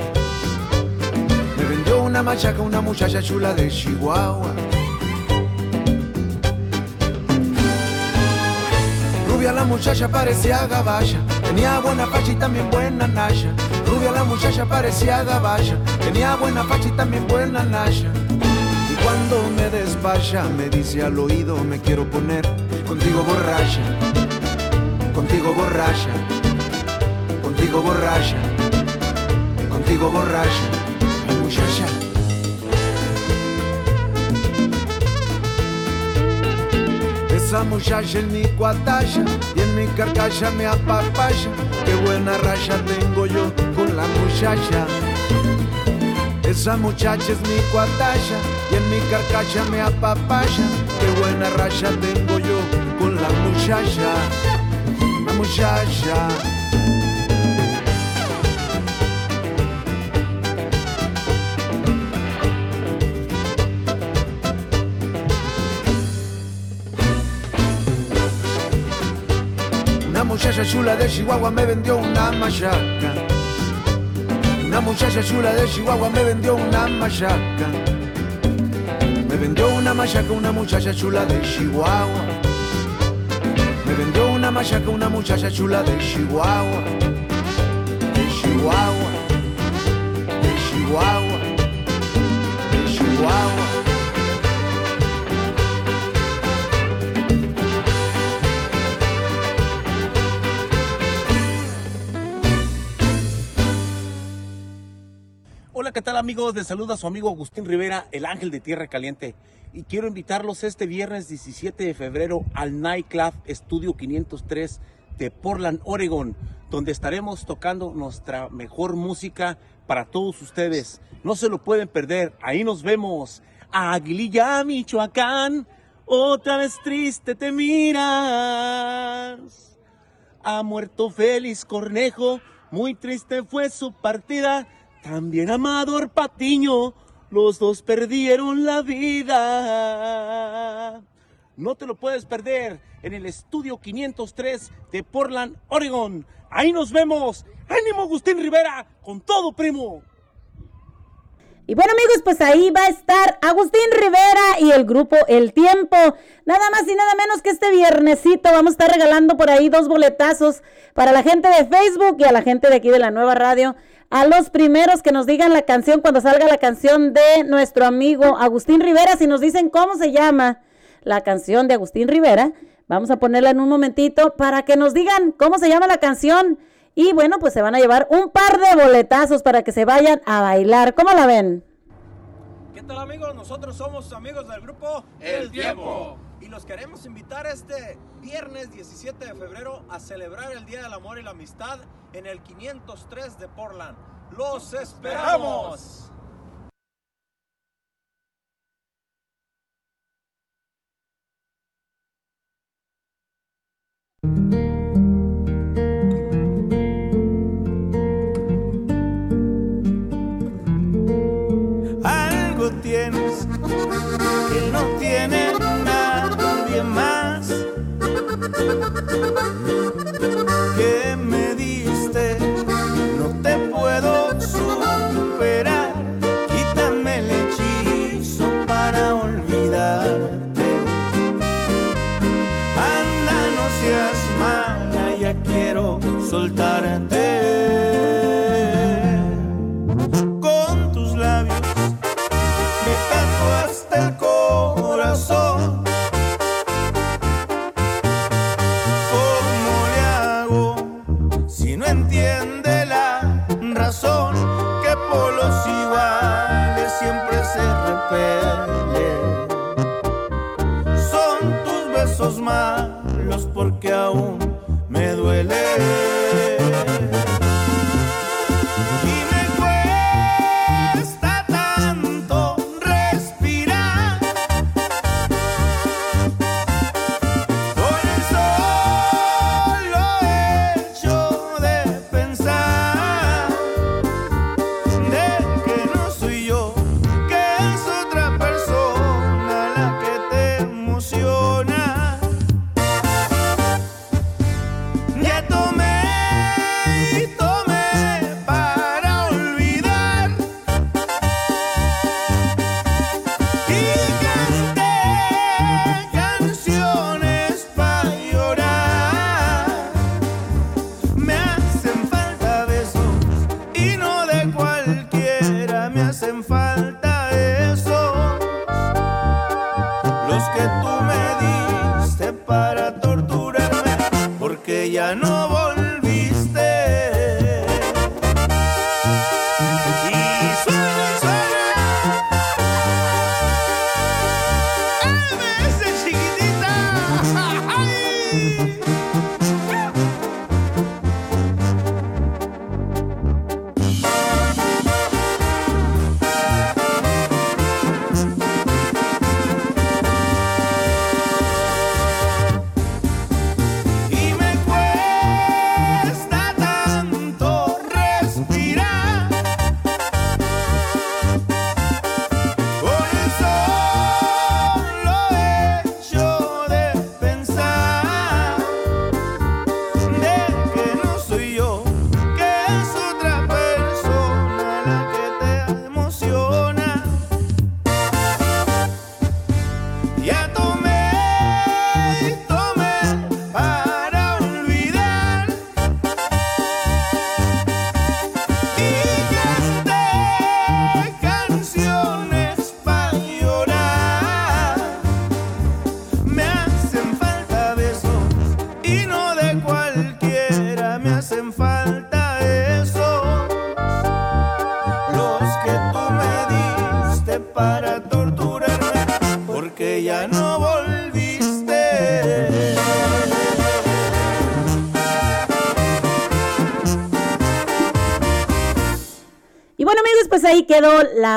Me vendió una machaca una muchacha chula de Chihuahua. Rubia la muchacha parecía gaballa, tenía buena facha y también buena naya. Rubia la muchacha parecía gaballa, tenía buena facha y también buena naya. Y cuando me despacha me dice al oído me quiero poner contigo borracha, contigo borracha, contigo borracha, contigo borracha, muchacha. Esa muchacha es mi cuatalla y en mi carcacha me apapaya. Qué buena raya tengo yo con la muchacha. Esa muchacha es mi cuatalla y en mi carcacha me apapaya. Qué buena raya tengo yo con la muchacha. La muchacha. Muchacha chula de Chihuahua me vendió una machaca. Una muchacha chula de Chihuahua me vendió una machaca. Me vendió una machaca una muchacha chula de Chihuahua. Me vendió una machaca una muchacha chula de Chihuahua. De Chihuahua. De Chihuahua. ¿Qué tal amigos? Les saluda su amigo Agustín Rivera, el ángel de Tierra Caliente. Y quiero invitarlos este viernes 17 de febrero al Nightclub Estudio 503 de Portland, Oregon, donde estaremos tocando nuestra mejor música para todos ustedes. No se lo pueden perder, ahí nos vemos. Aguililla, Michoacán, otra vez triste te miras. Ha muerto Félix Cornejo, muy triste fue su partida también Amador Patiño, los dos perdieron la vida. No te lo puedes perder en el estudio 503 de Portland, Oregon. Ahí nos vemos. Ánimo Agustín Rivera, con todo primo. Y bueno amigos, pues ahí va a estar Agustín Rivera y el grupo El Tiempo. Nada más y nada menos que este viernesito vamos a estar regalando por ahí dos boletazos para la gente de Facebook y a la gente de aquí de la nueva radio. A los primeros que nos digan la canción cuando salga la canción de nuestro amigo Agustín Rivera, si nos dicen cómo se llama la canción de Agustín Rivera, vamos a ponerla en un momentito para que nos digan cómo se llama la canción y bueno, pues se van a llevar un par de boletazos para que se vayan a bailar. ¿Cómo la ven? ¿Qué tal amigos? Nosotros somos amigos del grupo El Tiempo. Y los queremos invitar este viernes 17 de febrero a celebrar el Día del Amor y la Amistad en el 503 de Portland. ¡Los esperamos! Tienes que no tiene nadie más. Me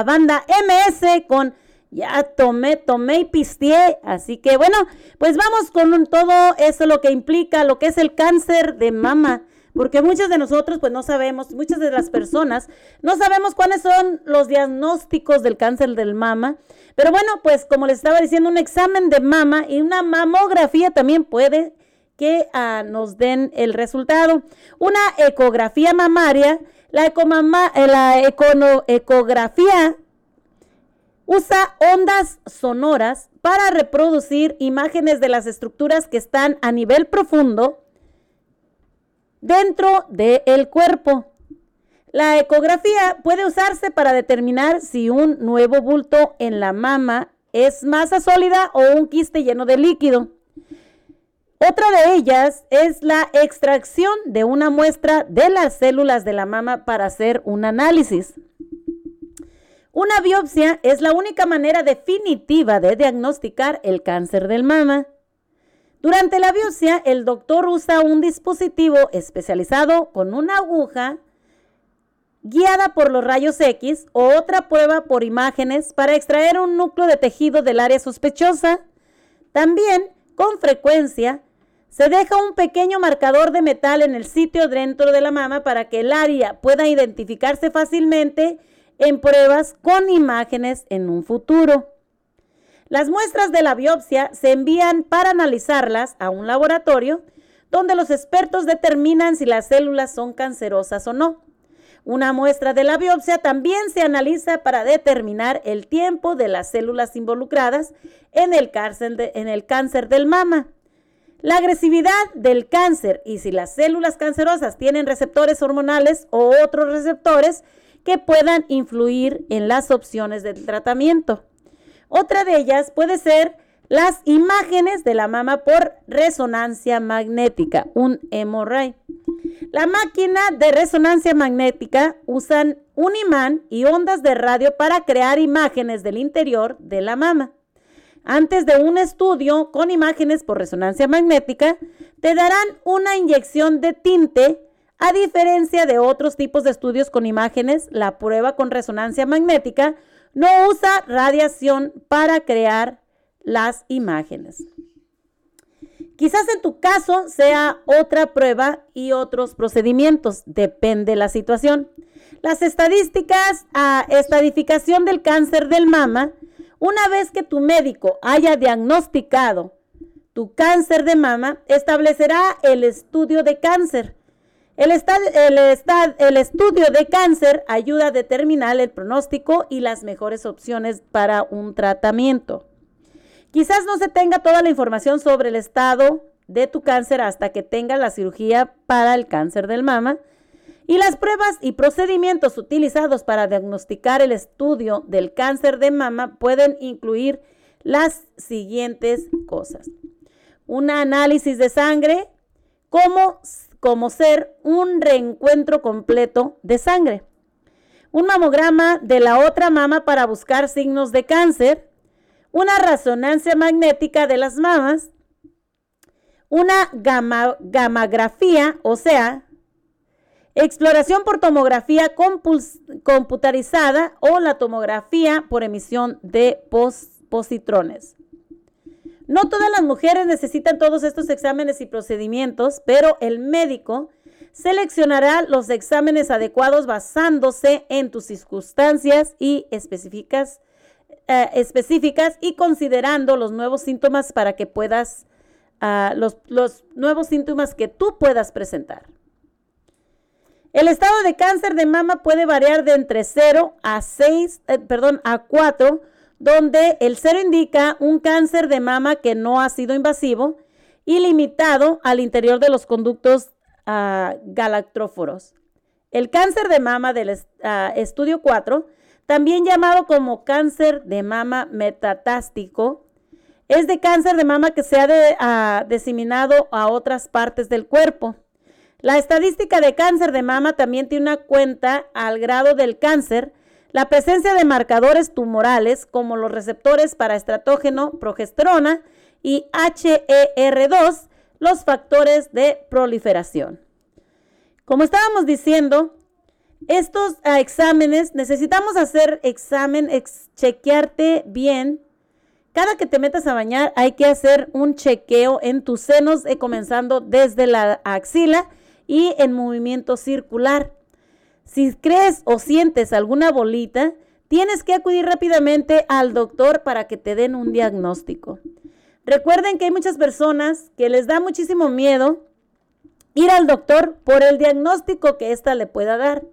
banda MS con Ya tomé, tomé y pisteé. Así que bueno, pues vamos con todo eso lo que implica lo que es el cáncer de mama. Porque muchos de nosotros pues no sabemos, muchas de las personas no sabemos cuáles son los diagnósticos del cáncer del mama. Pero bueno, pues como les estaba diciendo, un examen de mama y una mamografía también puede que ah, nos den el resultado. Una ecografía mamaria, la, ecomama- eh, la ecografía Usa ondas sonoras para reproducir imágenes de las estructuras que están a nivel profundo dentro del cuerpo. La ecografía puede usarse para determinar si un nuevo bulto en la mama es masa sólida o un quiste lleno de líquido. Otra de ellas es la extracción de una muestra de las células de la mama para hacer un análisis. Una biopsia es la única manera definitiva de diagnosticar el cáncer del mama. Durante la biopsia, el doctor usa un dispositivo especializado con una aguja guiada por los rayos X o otra prueba por imágenes para extraer un núcleo de tejido del área sospechosa. También, con frecuencia, se deja un pequeño marcador de metal en el sitio dentro de la mama para que el área pueda identificarse fácilmente en pruebas con imágenes en un futuro. Las muestras de la biopsia se envían para analizarlas a un laboratorio donde los expertos determinan si las células son cancerosas o no. Una muestra de la biopsia también se analiza para determinar el tiempo de las células involucradas en el cáncer, del mama. La agresividad del cáncer y si las células cancerosas tienen receptores hormonales o otros receptores que puedan influir en las opciones del tratamiento. Otra de ellas puede ser las imágenes de la mama por resonancia magnética, un MRI. La máquina de resonancia magnética usan un imán y ondas de radio para crear imágenes del interior de la mama antes de un estudio con imágenes por resonancia magnética, te darán una inyección de tinte. A diferencia de otros tipos de estudios con imágenes, la prueba con resonancia magnética no usa radiación para crear las imágenes. Quizás en tu caso sea otra prueba y otros procedimientos, depende la situación. Las estadísticas a estadificación del cáncer del mama una vez que tu médico haya diagnosticado tu cáncer de mama, establecerá el estudio de cáncer. El, estudio de cáncer ayuda a determinar el pronóstico y las mejores opciones para un tratamiento. Quizás no se tenga toda la información sobre el estado de tu cáncer hasta que tengas la cirugía para el cáncer del mama y las pruebas y procedimientos utilizados para diagnosticar el estudio del cáncer de mama pueden incluir las siguientes cosas. Un análisis de sangre, como, como ser un reencuentro completo de sangre. Un mamograma de la otra mama para buscar signos de cáncer. Una resonancia magnética de las mamas. Una gamma, gamografía, o sea, Exploración por tomografía computarizada o la tomografía por emisión de positrones. No todas las mujeres necesitan todos estos exámenes y procedimientos, pero el médico seleccionará los exámenes adecuados basándose en tus circunstancias y específicas, eh, específicas y considerando los nuevos síntomas para que puedas, ah, los, los nuevos síntomas que tú puedas presentar. El estado de cáncer de mama puede variar de entre 0 a 6, eh, perdón, a 4, donde el 0 indica un cáncer de mama que no ha sido invasivo y limitado al interior de los conductos uh, galactróforos. El cáncer de mama del ah, estudio 4, también llamado como cáncer de mama metatástico, es de cáncer de mama que se ha ah, diseminado a otras partes del cuerpo. La estadística de cáncer de mama también tiene una cuenta al grado del cáncer, la presencia de marcadores tumorales como los receptores para estratógeno, progesterona y HER2, los factores de proliferación. Como estábamos diciendo, estos ah, exámenes, necesitamos hacer examen, chequearte bien. Cada que te metas a bañar hay que hacer un chequeo en tus senos, eh, comenzando desde la axila y en movimiento circular. Si crees o sientes alguna bolita, tienes que acudir rápidamente al doctor para que te den un diagnóstico. Recuerden que hay muchas personas que les da muchísimo miedo ir al doctor por el diagnóstico que ésta le pueda dar.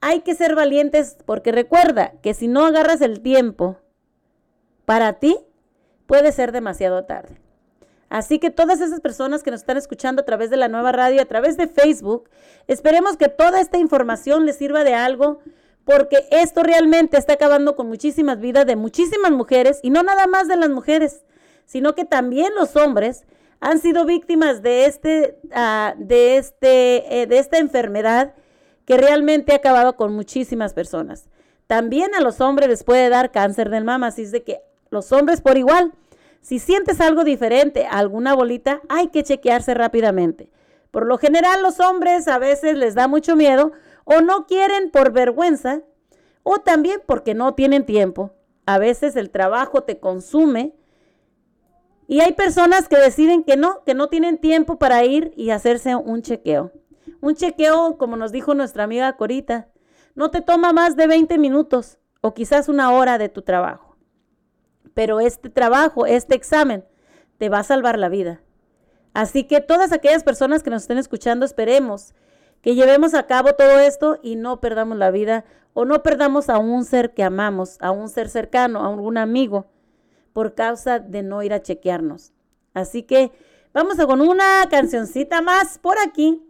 hay que ser valientes porque recuerda que si no agarras el tiempo para ti, puede ser demasiado tarde. Así que todas esas personas que nos están escuchando a través de la nueva radio, a través de Facebook, esperemos que toda esta información les sirva de algo, porque esto realmente está acabando con muchísimas vidas de muchísimas mujeres, y no nada más de las mujeres, sino que también los hombres han sido víctimas de, este, ah, de, este, eh, de esta enfermedad que realmente ha acabado con muchísimas personas. También a los hombres les puede dar cáncer del mama, así es de que los hombres por igual si sientes algo diferente, alguna bolita, hay que chequearse rápidamente. Por lo general los hombres a veces les da mucho miedo o no quieren por vergüenza o también porque no tienen tiempo. A veces el trabajo te consume y hay personas que deciden que no, que no tienen tiempo para ir y hacerse un chequeo. Un chequeo, como nos dijo nuestra amiga Corita, no te toma más de 20 minutos o quizás una hora de tu trabajo pero este trabajo, este examen, te va a salvar la vida. Así que todas aquellas personas que nos estén escuchando, esperemos que llevemos a cabo todo esto y no perdamos la vida o no perdamos a un ser que amamos, a un ser cercano, a algún amigo, por causa de no ir a chequearnos. Así que vamos a con una cancioncita más por aquí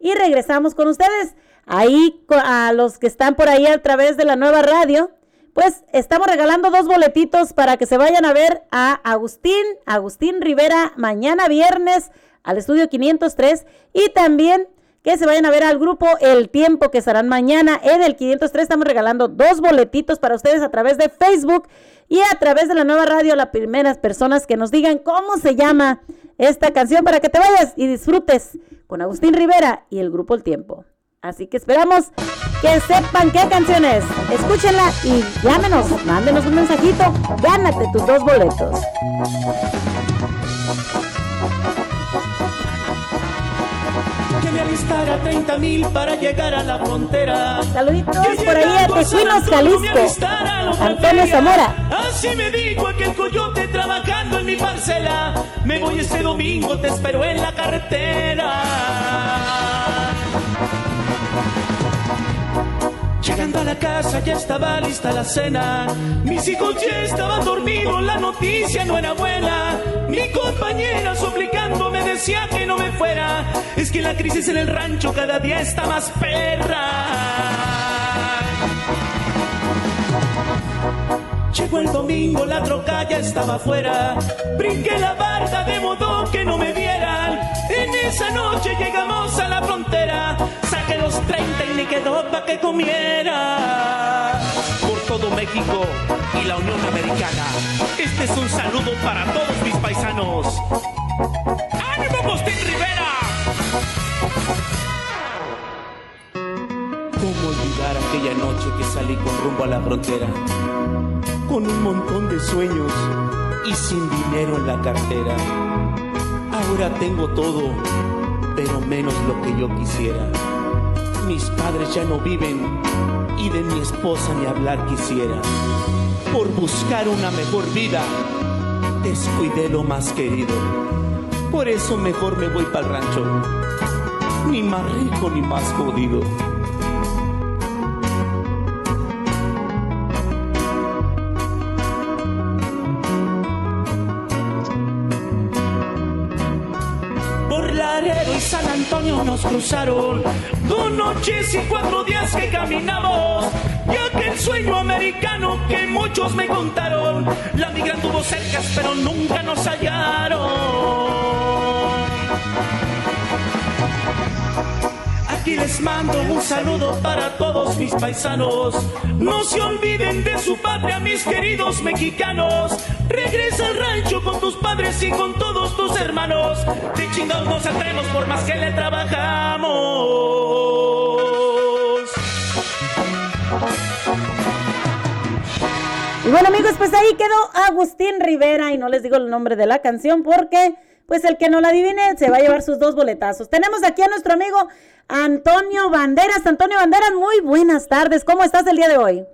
y regresamos con ustedes. Ahí a los que están por ahí a través de la nueva radio, pues estamos regalando dos boletitos para que se vayan a ver a Agustín, Agustín Rivera, mañana viernes al estudio 503 y también que se vayan a ver al grupo El Tiempo que estarán mañana en el 503. Estamos regalando dos boletitos para ustedes a través de Facebook y a través de la nueva radio, las primeras personas que nos digan cómo se llama esta canción para que te vayas y disfrutes con Agustín Rivera y el grupo El Tiempo. Así que esperamos que sepan qué canción es. Escúchenla y llámenos, mándenos un mensajito, gánate tus dos boletos. Que me alistara 30 mil para llegar a la frontera. Saluditos por ahí a Tejuinos, Jalisco. Antonio Zamora. Así me dijo aquel coyote trabajando en mi parcela. Me voy este domingo, te espero en la carretera. Llegando a la casa ya estaba lista la cena. Mis hijos ya estaban dormidos, la noticia no era buena. Mi compañera suplicando me decía que no me fuera. Es que la crisis en el rancho cada día está más perra. Llegó el domingo, la troca ya estaba afuera. Brinqué la barda de modo que no me vieran. En esa noche llegamos a la frontera. Saqué los 30 y me quedó pa' que comiera. Por todo México y la Unión Americana. Este es un saludo para todos mis paisanos. ¡Ánimo, Agustín Rivera! ¿Cómo olvidar aquella noche que salí con rumbo a la frontera? Con un montón de sueños y sin dinero en la cartera. Ahora tengo todo, pero menos lo que yo quisiera. Mis padres ya no viven y de mi esposa ni hablar quisiera. Por buscar una mejor vida, descuidé lo más querido. Por eso mejor me voy para el rancho. Ni más rico ni más jodido. Nos cruzaron dos noches y cuatro días que caminamos. Y aquel sueño americano que muchos me contaron. La migra tuvo cercas, pero nunca nos hallaron. Aquí les mando un saludo para todos mis paisanos. No se olviden de su patria, mis queridos mexicanos. Regresa al rancho con tus padres y con todos tus hermanos. De chingados nos saldremos por más que le trabajamos. Y bueno amigos, pues ahí quedó Agustín Rivera y no les digo el nombre de la canción porque pues el que no la adivine se va a llevar sus dos boletazos. Tenemos aquí a nuestro amigo Antonio Banderas. Antonio Banderas, muy buenas tardes. ¿Cómo estás el día de hoy?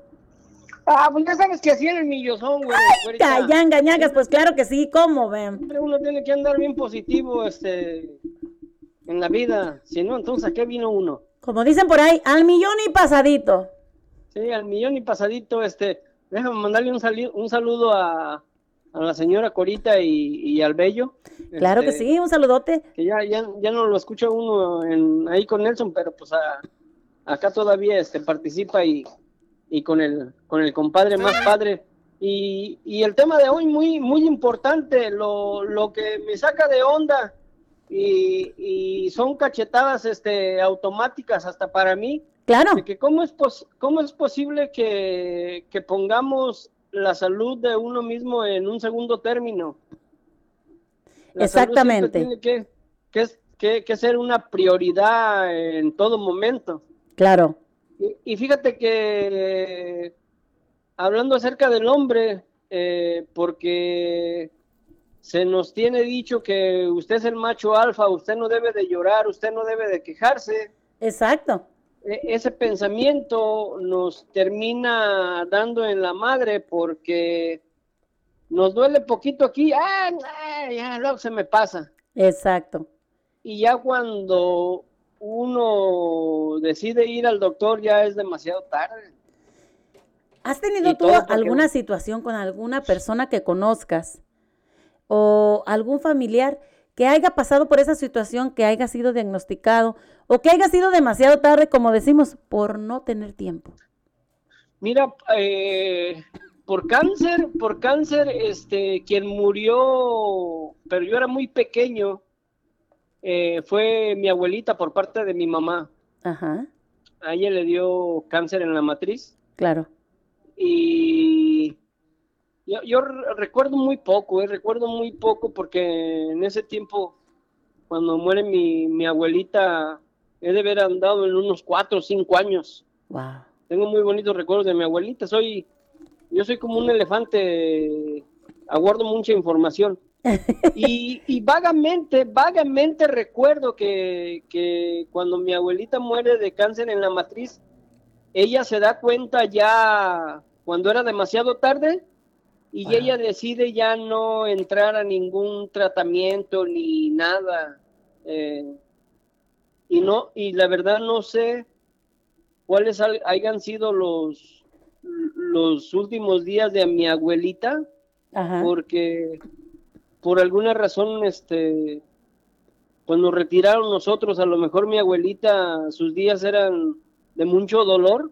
Ah, pues ya sabes que así en el millozón, güey. Ay, ñangas, pues claro que sí, ¿cómo ven? Siempre uno tiene que andar bien positivo, este, en la vida. Si no, entonces, ¿a qué vino uno? Como dicen por ahí, al millón y pasadito. Sí, al millón y pasadito, este, déjame mandarle un, sali- un saludo a, a la señora Corita y, y al Bello. Claro que este, sí, un saludote. Que ya, ya, ya no lo escucha uno en, ahí con Nelson, pero pues a- acá todavía este, participa y, y con el, con el compadre más padre. Y, y el tema de hoy muy, muy importante, lo, lo que me saca de onda y, y son cachetadas este, automáticas hasta para mí. Claro. De que cómo es, pos- cómo es posible que, que pongamos la salud de uno mismo en un segundo término. La salud siempre Exactamente. tiene que, que, es- que- que ser una prioridad en todo momento. Claro. Y, y fíjate que hablando acerca del hombre, eh, porque se nos tiene dicho que usted es el macho alfa, usted no debe de llorar, usted no debe de quejarse. Exacto. E- Ese pensamiento nos termina dando en la madre porque nos duele poquito aquí, ah, ah, ya luego se me pasa. Exacto. Y ya cuando uno decide ir al doctor ya es demasiado tarde. ¿Has tenido tú alguna situación con alguna persona que conozcas o algún familiar que haya pasado por esa situación, que haya sido diagnosticado o que haya sido demasiado tarde, como decimos, por no tener tiempo? Mira, eh, por cáncer, por cáncer, este, quien murió, pero yo era muy pequeño, eh, fue mi abuelita por parte de mi mamá. Ajá, A ella le dio cáncer en la matriz claro. y yo, yo re- recuerdo muy poco, eh, recuerdo muy poco porque en ese tiempo, cuando muere mi, mi abuelita, he de haber andado en unos cuatro o cinco años. Wow. Tengo muy bonitos recuerdos de mi abuelita. Soy, yo soy como un elefante, aguardo mucha información. Y, y vagamente, vagamente recuerdo que, que cuando mi abuelita muere de cáncer en la matriz, ella se da cuenta ya cuando era demasiado tarde y ella decide ya no entrar a ningún tratamiento ni nada. Eh, y no, y la verdad no sé cuáles hayan sido los, los últimos días de mi abuelita, Ajá. porque por alguna razón, este, pues nos retiraron nosotros, a lo mejor mi abuelita, sus días eran de mucho dolor,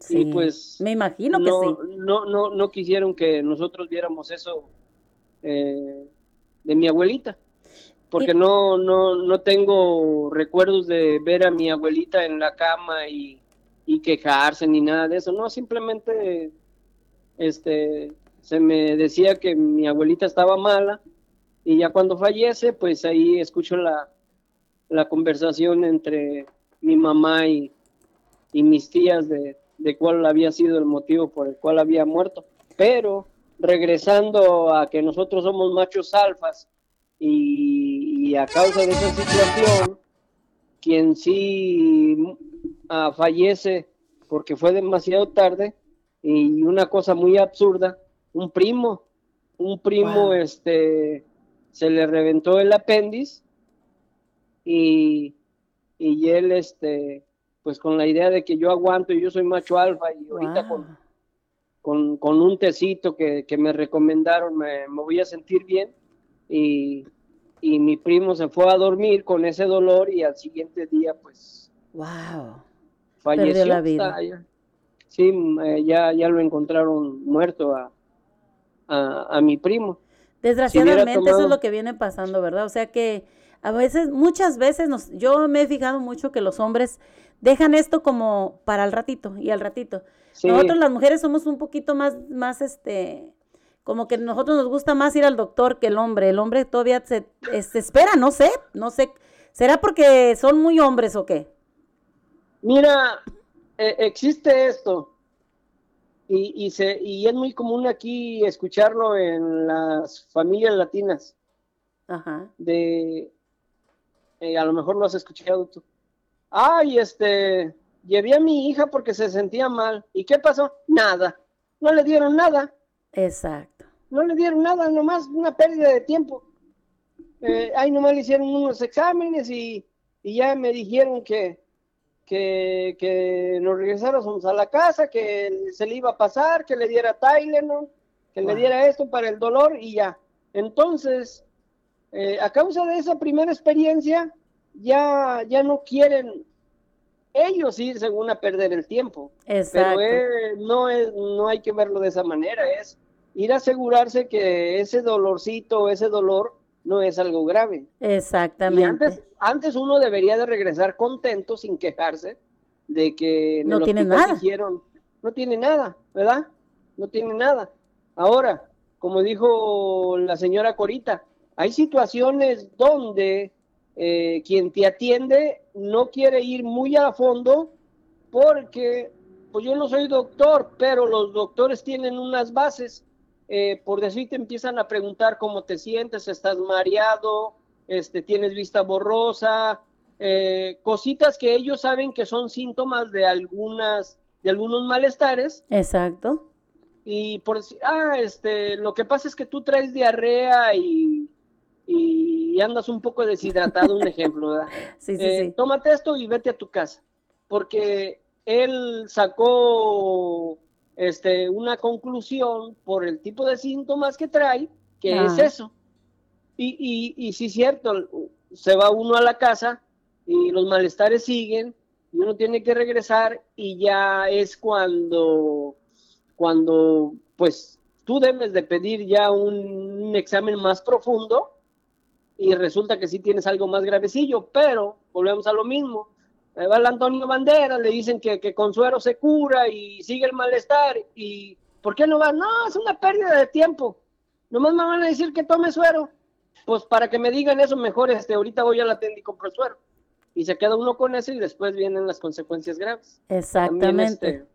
Sí, y pues me imagino que no, sí. no, no, no quisieron que nosotros viéramos eso eh, de mi abuelita, porque no, no, no tengo recuerdos de ver a mi abuelita en la cama y, y quejarse ni nada de eso, no, simplemente este, se me decía que mi abuelita estaba mala y ya cuando fallece, pues ahí escucho la, la conversación entre mi mamá y, y mis tías de, de cuál había sido el motivo por el cual había muerto. Pero regresando a que nosotros somos machos alfas y, a causa de esa situación, quien sí ah, fallece porque fue demasiado tarde y una cosa muy absurda, un primo, un primo Wow. este se le reventó el apéndice y, y él este pues con la idea de que yo aguanto y yo soy macho alfa y ahorita Wow. con, con, con un tecito que, que me recomendaron me, me voy a sentir bien y, y mi primo se fue a dormir con ese dolor y al siguiente día pues Wow. falleció. la vida. Está ya- sí, eh, ya, ya lo encontraron muerto a, a, a mi primo. Desgraciadamente eso tomado- es lo que viene pasando, ¿verdad? O sea que a veces, muchas veces nos, yo me he fijado mucho que los hombres dejan esto como para el ratito y al ratito. Sí. Nosotros las mujeres somos un poquito más, más este, como que nosotros nos gusta más ir al doctor que el hombre. El hombre todavía se, se espera, no sé, no sé. ¿Será porque son muy hombres o qué? Mira, eh, existe esto y, y, se, y es muy común aquí escucharlo en las familias latinas. Ajá. De, eh, a lo mejor lo has escuchado tú. Ay, este, llevé a mi hija porque se sentía mal. ¿Y qué pasó? Nada. No le dieron nada. Exacto. No le dieron nada, nomás una pérdida de tiempo. Eh, ahí nomás le hicieron unos exámenes y, y ya me dijeron que, que, que nos regresáramos a la casa, que se le iba a pasar, que le diera Tylenol, que le diera esto para el dolor y ya. Entonces, eh, a causa de esa primera experiencia, ya, ya no quieren ellos ir según a perder el tiempo. Exacto. Pero eh, no, es, no hay que verlo de esa manera, es ir a asegurarse que ese dolorcito, ese dolor, no es algo grave. Y Exactamente. antes, antes uno debería de regresar contento sin quejarse de que No tiene nada. dijeron, no tiene nada, ¿verdad? No tiene nada. Ahora, como dijo la señora Corita, hay situaciones donde eh, quien te atiende no quiere ir muy a fondo porque, pues yo no soy doctor, pero los doctores tienen unas bases. Eh, por decir, te empiezan a preguntar cómo te sientes, estás mareado, este, tienes vista borrosa, eh, cositas que ellos saben que son síntomas de algunas, de algunos malestares Exacto. y por decir, ah, este, lo que pasa es que tú traes diarrea y, y andas un poco deshidratado, un ejemplo, ¿verdad? Sí, sí, Eh, sí. Tómate esto y vete a tu casa, porque él sacó este, una conclusión por el tipo de síntomas que trae, que Ah. es eso. Y, y, y sí, cierto, se va uno a la casa y los malestares siguen y uno tiene que regresar y ya es cuando, cuando pues tú debes de pedir ya un, un examen más profundo y resulta que sí tienes algo más gravecillo, pero volvemos a lo mismo. Ahí va el Antonio Banderas, le dicen que, que con suero se cura y sigue el malestar. ¿Y por qué no va? No, es una pérdida de tiempo. Nomás me van a decir que tome suero. Pues para que me digan eso, mejor este, ahorita voy a la tienda y compro suero. Y se queda uno con eso y después vienen las consecuencias graves. También, Exactamente. este,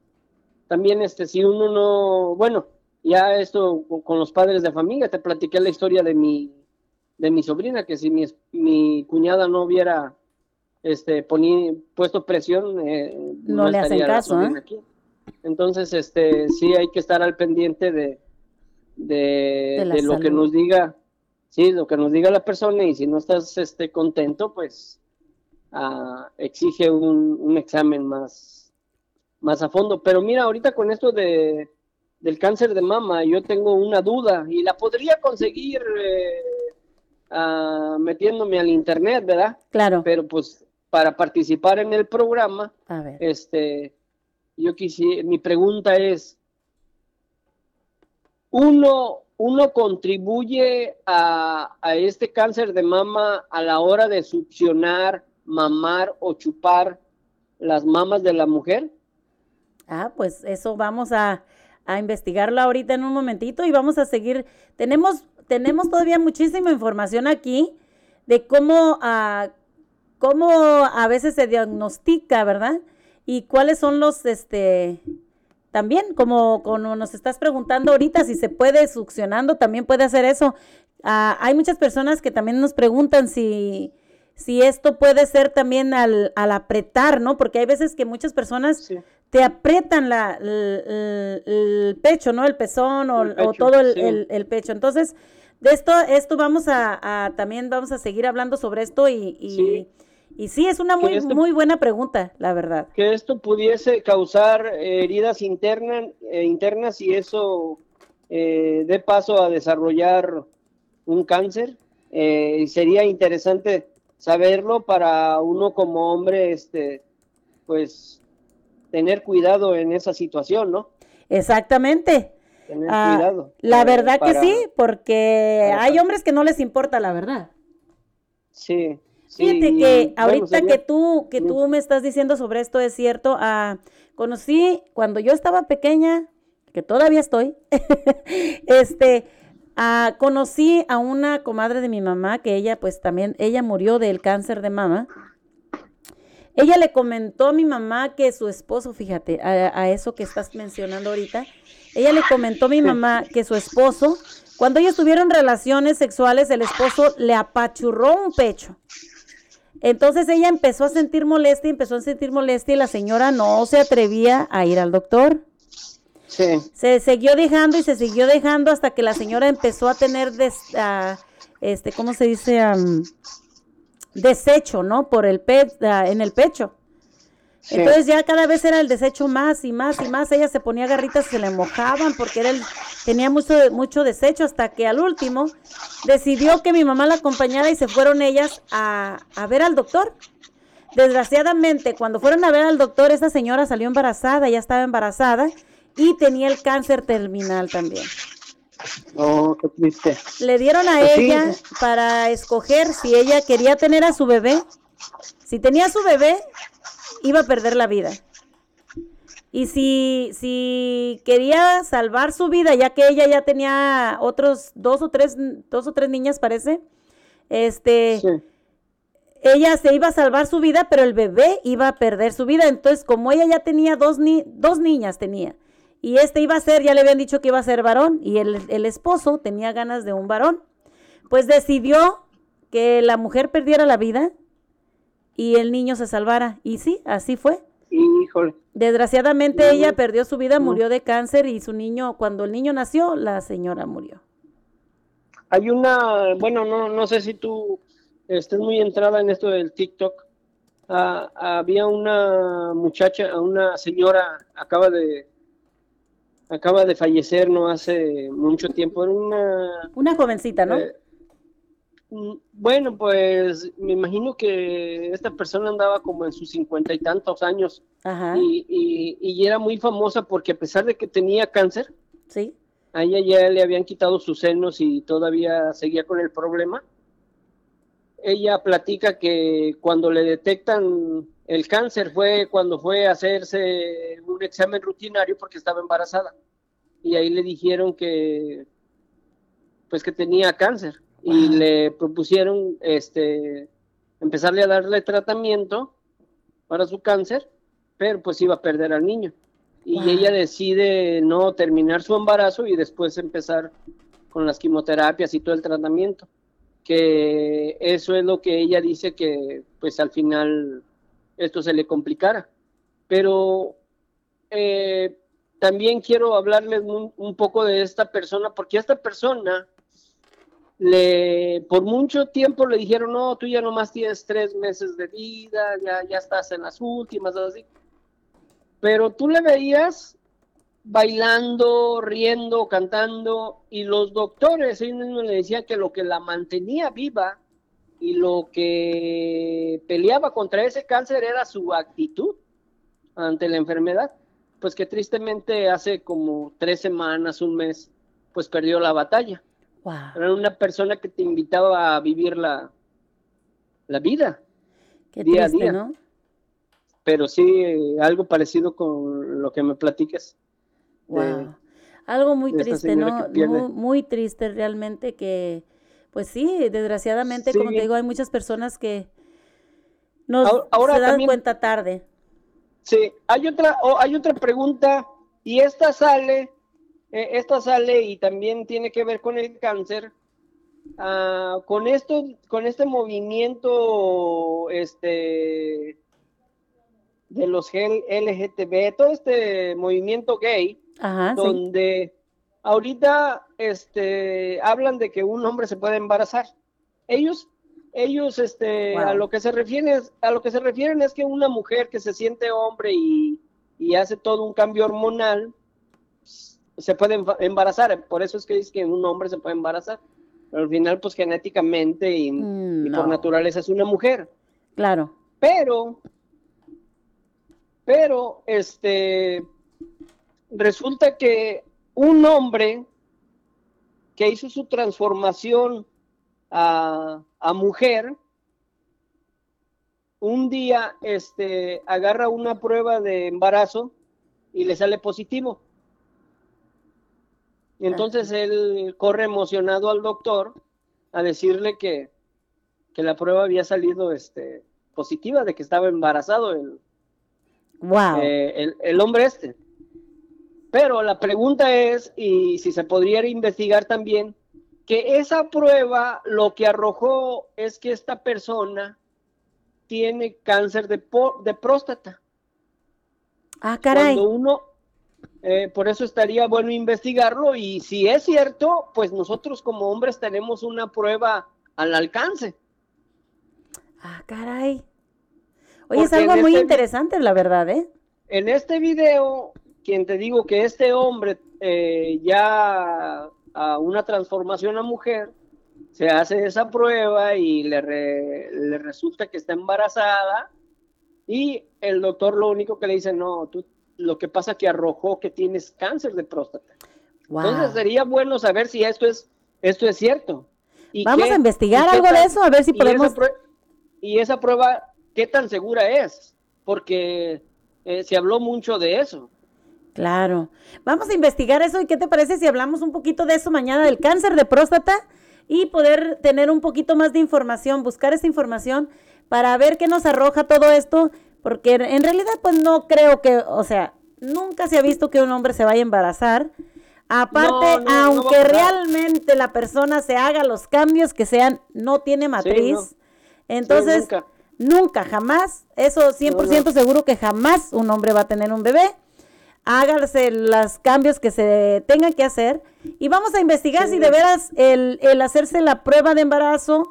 también este, si uno no, bueno, ya esto con, los padres de familia, te platiqué la historia de mi, de mi sobrina, que si mi, mi cuñada no hubiera este, poni- puesto presión, eh, No le hacen caso, ¿eh? aquí. Entonces, este, sí hay que estar al pendiente de, de, De la de lo que nos diga, sí, lo que nos diga la persona y si no estás este, contento, pues ah, exige un, un examen más, más a fondo. Pero mira, ahorita con esto de, del cáncer de mama, yo tengo una duda y la podría conseguir eh, ah, metiéndome al internet, ¿verdad? Claro. Pero pues para participar en el programa, A ver. este, yo quisiera, mi pregunta es, uno, uno contribuye a, a este cáncer de mama a la hora de succionar, mamar o chupar las mamas de la mujer? Ah, pues eso vamos a, a investigarlo ahorita en un momentito y vamos a seguir. Tenemos, tenemos todavía muchísima información aquí de cómo, ah, cómo a veces se diagnostica, ¿verdad? Y cuáles son los, este, también, como, como nos estás preguntando ahorita, si se puede succionando, también puede hacer eso. Ah, hay muchas personas que también nos preguntan si, si esto puede ser también al, al apretar, ¿no? Porque hay veces que muchas personas te aprietan la, el, el- pecho, ¿no? El pezón o, El o pecho, todo el, sí. el- el pecho. Entonces, de esto, esto vamos a, a- también vamos a seguir hablando sobre esto y, y, Sí. Y sí, es una muy, esto- muy buena pregunta, la verdad. que esto pudiese causar eh, heridas internas, eh, internas y eso eh, dé paso a desarrollar un cáncer. Eh, sería interesante saberlo para uno como hombre, este, pues tener cuidado en esa situación, ¿no? Exactamente. Tener Ah, cuidado. La eh, verdad que sí, porque hay hombres que no les importa la verdad. Sí. Fíjate y, que ahorita que tú que tú me estás diciendo sobre esto es cierto. ah, conocí cuando yo estaba pequeña, que todavía estoy. este, ah, conocí a una comadre de mi mamá que ella pues también ella murió del cáncer de mama. Ella le comentó a mi mamá que su esposo, fíjate, a, a eso que estás mencionando ahorita, ella le comentó a mi mamá que su esposo, cuando ellos tuvieron relaciones sexuales, el esposo le apachurró un pecho. Entonces ella empezó a sentir molestia, empezó a sentir molestia y la señora no se atrevía a ir al doctor. Sí. Se siguió dejando y se siguió dejando hasta que la señora empezó a tener, des- este, ¿cómo se dice? Desecho, ¿no? Por el pe ah, en el pecho. Sí. Entonces ya cada vez era el desecho más y más y más. Ella se ponía garritas y se le mojaban porque era el- tenía mucho, mucho desecho hasta que al último decidió que mi mamá la acompañara y se fueron ellas a, a ver al doctor. Desgraciadamente, cuando fueron a ver al doctor, esa señora salió embarazada, ya estaba embarazada y tenía el cáncer terminal también. Oh, qué triste. Le dieron a Pues sí. ella para escoger si ella quería tener a su bebé. Si tenía a su bebé, iba a perder la vida. Y si, si quería salvar su vida, ya que ella ya tenía otros dos o tres, dos o tres niñas, parece, este, ella se iba a salvar su vida, pero el bebé iba a perder su vida. Entonces, como ella ya tenía dos, ni dos niñas, tenía, y este iba a ser, ya le habían dicho que iba a ser varón, y el, el esposo tenía ganas de un varón, pues decidió que la mujer perdiera la vida y el niño se salvara. Y sí, así fue. Híjole. Desgraciadamente ella perdió su vida, murió de cáncer y su niño, cuando el niño nació, la señora murió. Hay una, bueno, no, no sé si tú estés muy entrada en esto del TikTok. Ah, había una muchacha, una señora, acaba de, acaba de fallecer no hace mucho tiempo. Era una, Una jovencita, ¿no? Eh, bueno, pues me imagino que esta persona andaba como en sus cincuenta y tantos años Ajá. y, y- y era muy famosa porque a pesar de que tenía cáncer, Sí. a ella ya le habían quitado sus senos y todavía seguía con el problema. Ella platica que cuando le detectan el cáncer fue cuando fue a hacerse un examen rutinario porque estaba embarazada. Y ahí le dijeron que pues que tenía cáncer y le propusieron este empezarle a darle tratamiento para su cáncer, pero pues iba a perder al niño. Y Wow. ella decide no terminar su embarazo y después empezar con las quimioterapias y todo el tratamiento. Que eso es lo que ella dice que pues al final esto se le complicara. Pero eh, también quiero hablarles un, un poco de esta persona, porque esta persona le por mucho tiempo le dijeron, no, tú ya nomás tienes tres meses de vida, ya, ya estás en las últimas, así. Pero tú le veías bailando, riendo, cantando, y los doctores, ellos mismos le decían que lo que la mantenía viva y lo que peleaba contra ese cáncer era su actitud ante la enfermedad. Pues que tristemente hace como tres semanas, un mes, pues perdió la batalla. Wow. Era una persona que te invitaba a vivir la, la vida. Qué día a triste, día. ¿no? Pero sí, eh, algo parecido con lo que me platicas. Wow. Algo muy triste, ¿no? Muy, muy triste realmente que, pues sí, desgraciadamente, como te digo, hay muchas personas que nos Ahora- ahora se dan también- cuenta tarde. Sí, hay otra, oh, hay otra pregunta y esta sale, eh, esta sale y también tiene que ver con el cáncer. Ah, con esto, con este movimiento, este, de los LGTB, todo este movimiento gay, Ajá, sí. donde ahorita, este, hablan de que un hombre se puede embarazar. Ellos, ellos, este, a Wow. lo que se refieren, es- a lo que se refieren es que una mujer que se siente hombre y, y hace todo un cambio hormonal se puede emba- embarazar. Por eso es que dice que un hombre se puede embarazar. Pero al final, pues genéticamente y, Mm, y por naturaleza es una mujer. Claro. Pero, pero, este, resulta que un hombre que hizo su transformación a, a mujer, un día, este, agarra una prueba de embarazo y le sale positivo. Entonces él corre emocionado al doctor a decirle que, que la prueba había salido, este, positiva, de que estaba embarazado el, Wow. eh, el, el hombre este. Pero la pregunta es, y si se podría investigar también, que esa prueba lo que arrojó es que esta persona tiene cáncer de, de próstata. ah, caray. Cuando uno, eh, por eso estaría bueno investigarlo y si es cierto, pues nosotros como hombres tenemos una prueba al alcance. Ah, caray. Oye, es algo muy este- interesante, la verdad, ¿eh? En este video, quien te digo que este hombre eh, ya a una transformación a mujer, se hace esa prueba y le, re- le resulta que está embarazada y el doctor lo único que le dice, no, tú lo que pasa que arrojó que tienes cáncer de próstata. Wow. Entonces sería bueno saber si esto es, esto es cierto. ¿Y Vamos qué- a investigar algo de eso, a ver si y esa podemos... prue- y esa prueba, ¿qué tan segura es? Porque eh, se habló mucho de eso. Claro. Vamos a investigar eso y qué te parece si hablamos un poquito de eso mañana del cáncer de próstata y poder tener un poquito más de información, buscar esa información para ver qué nos arroja todo esto, porque en realidad pues no creo que, o sea, nunca se ha visto que un hombre se vaya a embarazar. Aparte, No, no, aunque realmente la persona se haga los cambios que sean, no tiene matriz. Entonces, nunca. nunca, jamás, eso 100% seguro que jamás un hombre va a tener un bebé. Hágase los cambios que se tengan que hacer y vamos a investigar si de veras el, el hacerse la prueba de embarazo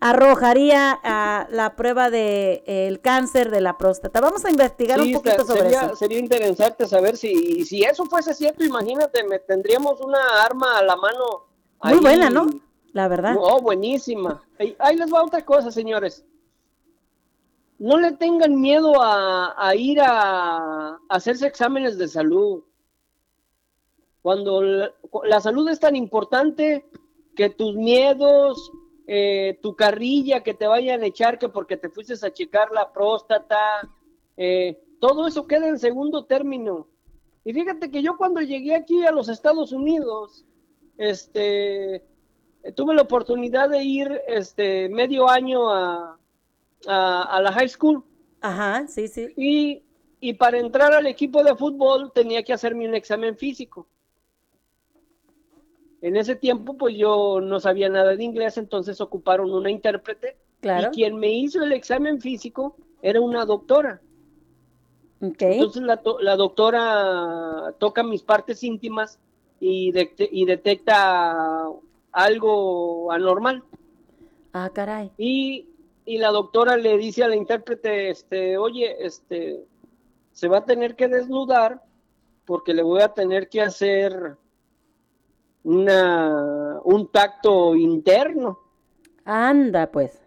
arrojaría a la prueba de eh, el cáncer de la próstata. Vamos a investigar Sí, un poquito sobre sería, eso. sería interesante saber si, si eso fuese cierto, imagínate, me, tendríamos una arma a la mano. Muy ahí. buena, ¿no? La verdad. Oh, buenísima. Ahí, ahí les va otra cosa, señores. No le tengan miedo a, a ir a, a hacerse exámenes de salud. Cuando la, la salud es tan importante que tus miedos, eh, tu carrilla que te vayan a echar que porque te fuiste a checar la próstata, eh, todo eso queda en segundo término. Y fíjate que yo cuando llegué aquí a los Estados Unidos, este, tuve la oportunidad de ir este medio año a, a, a la high school. Ajá, sí, sí. Y, y para entrar al equipo de fútbol tenía que hacerme un examen físico. En ese tiempo, pues yo no sabía nada de inglés, entonces ocuparon una intérprete. Claro. Y quien me hizo el examen físico era una doctora. Ok. Entonces la, to- la doctora toca mis partes íntimas y, detecta- y detecta algo anormal. Ah, caray. Y, y la doctora le dice a la intérprete, este, oye, este, se va a tener que desnudar porque le voy a tener que hacer una, un tacto interno. Anda, pues.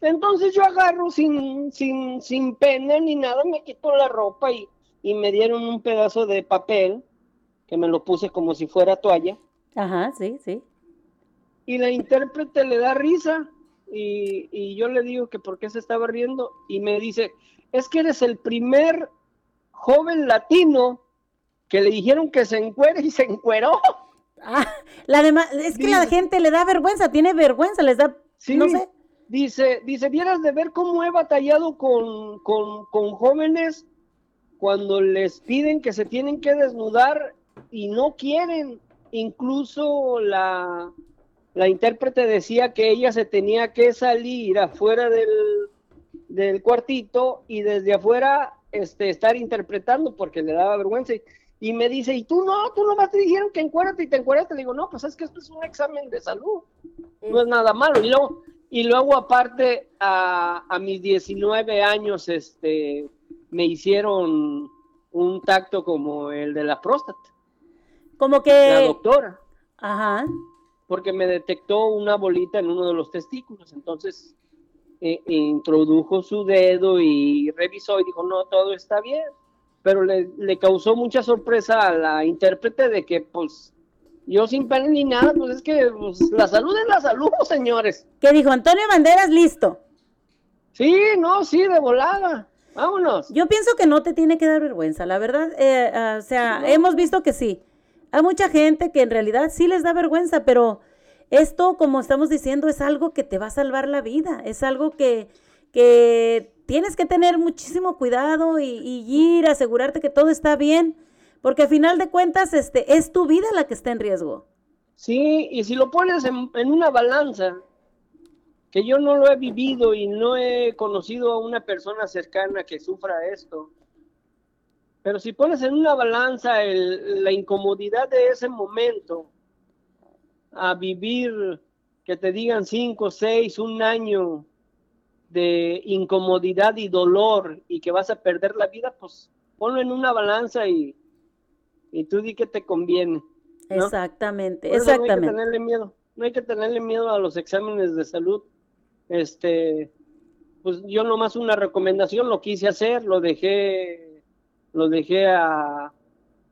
Entonces yo agarro sin, sin, sin pena ni nada, me quito la ropa y, y me dieron un pedazo de papel que me lo puse como si fuera toalla. Ajá, sí, sí. Y la intérprete le da risa y, y yo le digo que por qué se estaba riendo y me dice, es que eres el primer joven latino que le dijeron que se encuere y se encueró. Ah, la demás, es que la gente le da vergüenza, tiene vergüenza, les da, Sí, no sé. Dice, dice, vieras de ver cómo he batallado con, con, con jóvenes cuando les piden que se tienen que desnudar y no quieren. Incluso la, la intérprete decía que ella se tenía que salir afuera del, del cuartito y desde afuera este, estar interpretando porque le daba vergüenza. Y me dice, ¿y tú no? ¿Tú nomás te dijeron que encuérate y te encuérdate? Le digo, no, pues es que esto es un examen de salud. No es nada malo. Y luego, y luego aparte, a, a mis 19 años, este, me hicieron un tacto como el de la próstata. Como La que, doctora. ajá, Porque me detectó una bolita en uno de los testículos. Entonces, eh, introdujo su dedo y revisó y dijo, no, todo está bien. Pero le, le causó mucha sorpresa a la intérprete de que, pues, yo sin pena ni nada, pues es que pues, la salud es la salud, señores. que dijo Antonio Banderas, listo. Sí, no, sí, de volada. Vámonos. Yo pienso que no te tiene que dar vergüenza, la verdad, eh, ah, o sea, hemos visto que sí. Hay mucha gente que en realidad sí les da vergüenza, pero esto, como estamos diciendo, es algo que te va a salvar la vida, es algo que, que tienes que tener muchísimo cuidado y, y ir a asegurarte que todo está bien, porque al final de cuentas este, es tu vida la que está en riesgo. Sí, y si lo pones en, en una balanza, que yo no lo he vivido y no he conocido a una persona cercana que sufra esto, pero si pones en una balanza el- la incomodidad de ese momento a vivir, que te digan cinco, seis, un año de incomodidad y dolor y que vas a perder la vida, pues ponlo en una balanza y, y tú di que te conviene. ¿no? Exactamente, Por eso No hay exactamente. que tenerle miedo, no hay que tenerle miedo a los exámenes de salud. Este, pues yo nomás una recomendación lo quise hacer, lo dejé, lo dejé a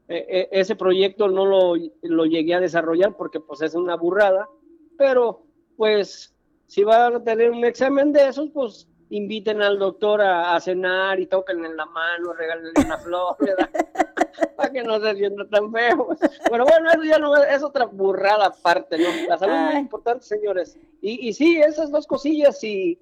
e- e- ese proyecto no lo, lo llegué a desarrollar porque pues es una burrada, pero pues si van a tener un examen de esos, pues inviten al doctor a, a cenar y toquen en la mano, regálenle una flor, ¿verdad? para que no se sienta tan feo. Pero bueno, eso ya no es, otra burrada aparte, ¿no? La salud es muy importante, señores. Y, y sí, esas dos cosillas, si,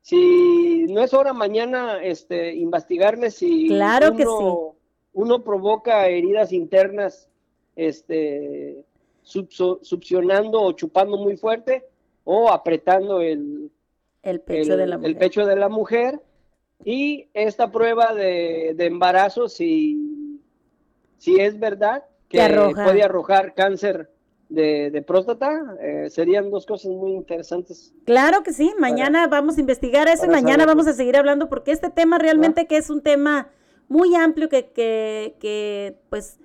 si no es hora mañana este, investigarles si Claro que uno, uno provoca heridas internas este, subso- succionando o chupando muy fuerte o apretando el, El pecho de la el mujer. pecho de la mujer. Y esta prueba de, de embarazo, si, si es verdad que arroja. puede arrojar cáncer de, de próstata, eh, serían dos cosas muy interesantes. Claro que sí, mañana vamos a investigar eso y mañana saberlo. vamos a seguir hablando porque este tema realmente que es un tema muy amplio que, que, que pues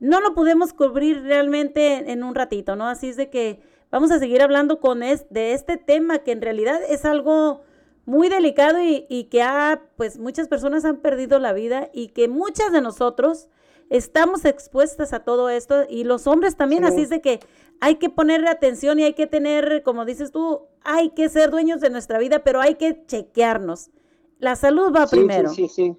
no lo podemos cubrir realmente en un ratito, ¿no? Así es de que vamos a seguir hablando con es, de este tema que en realidad es algo muy delicado y, y que ha, pues muchas personas han perdido la vida y que muchas de nosotros estamos expuestas a todo esto y los hombres también, Sí. así es de que hay que ponerle atención y hay que tener, como dices tú, hay que ser dueños de nuestra vida, pero hay que chequearnos. La salud va Sí, primero. Sí, sí, sí.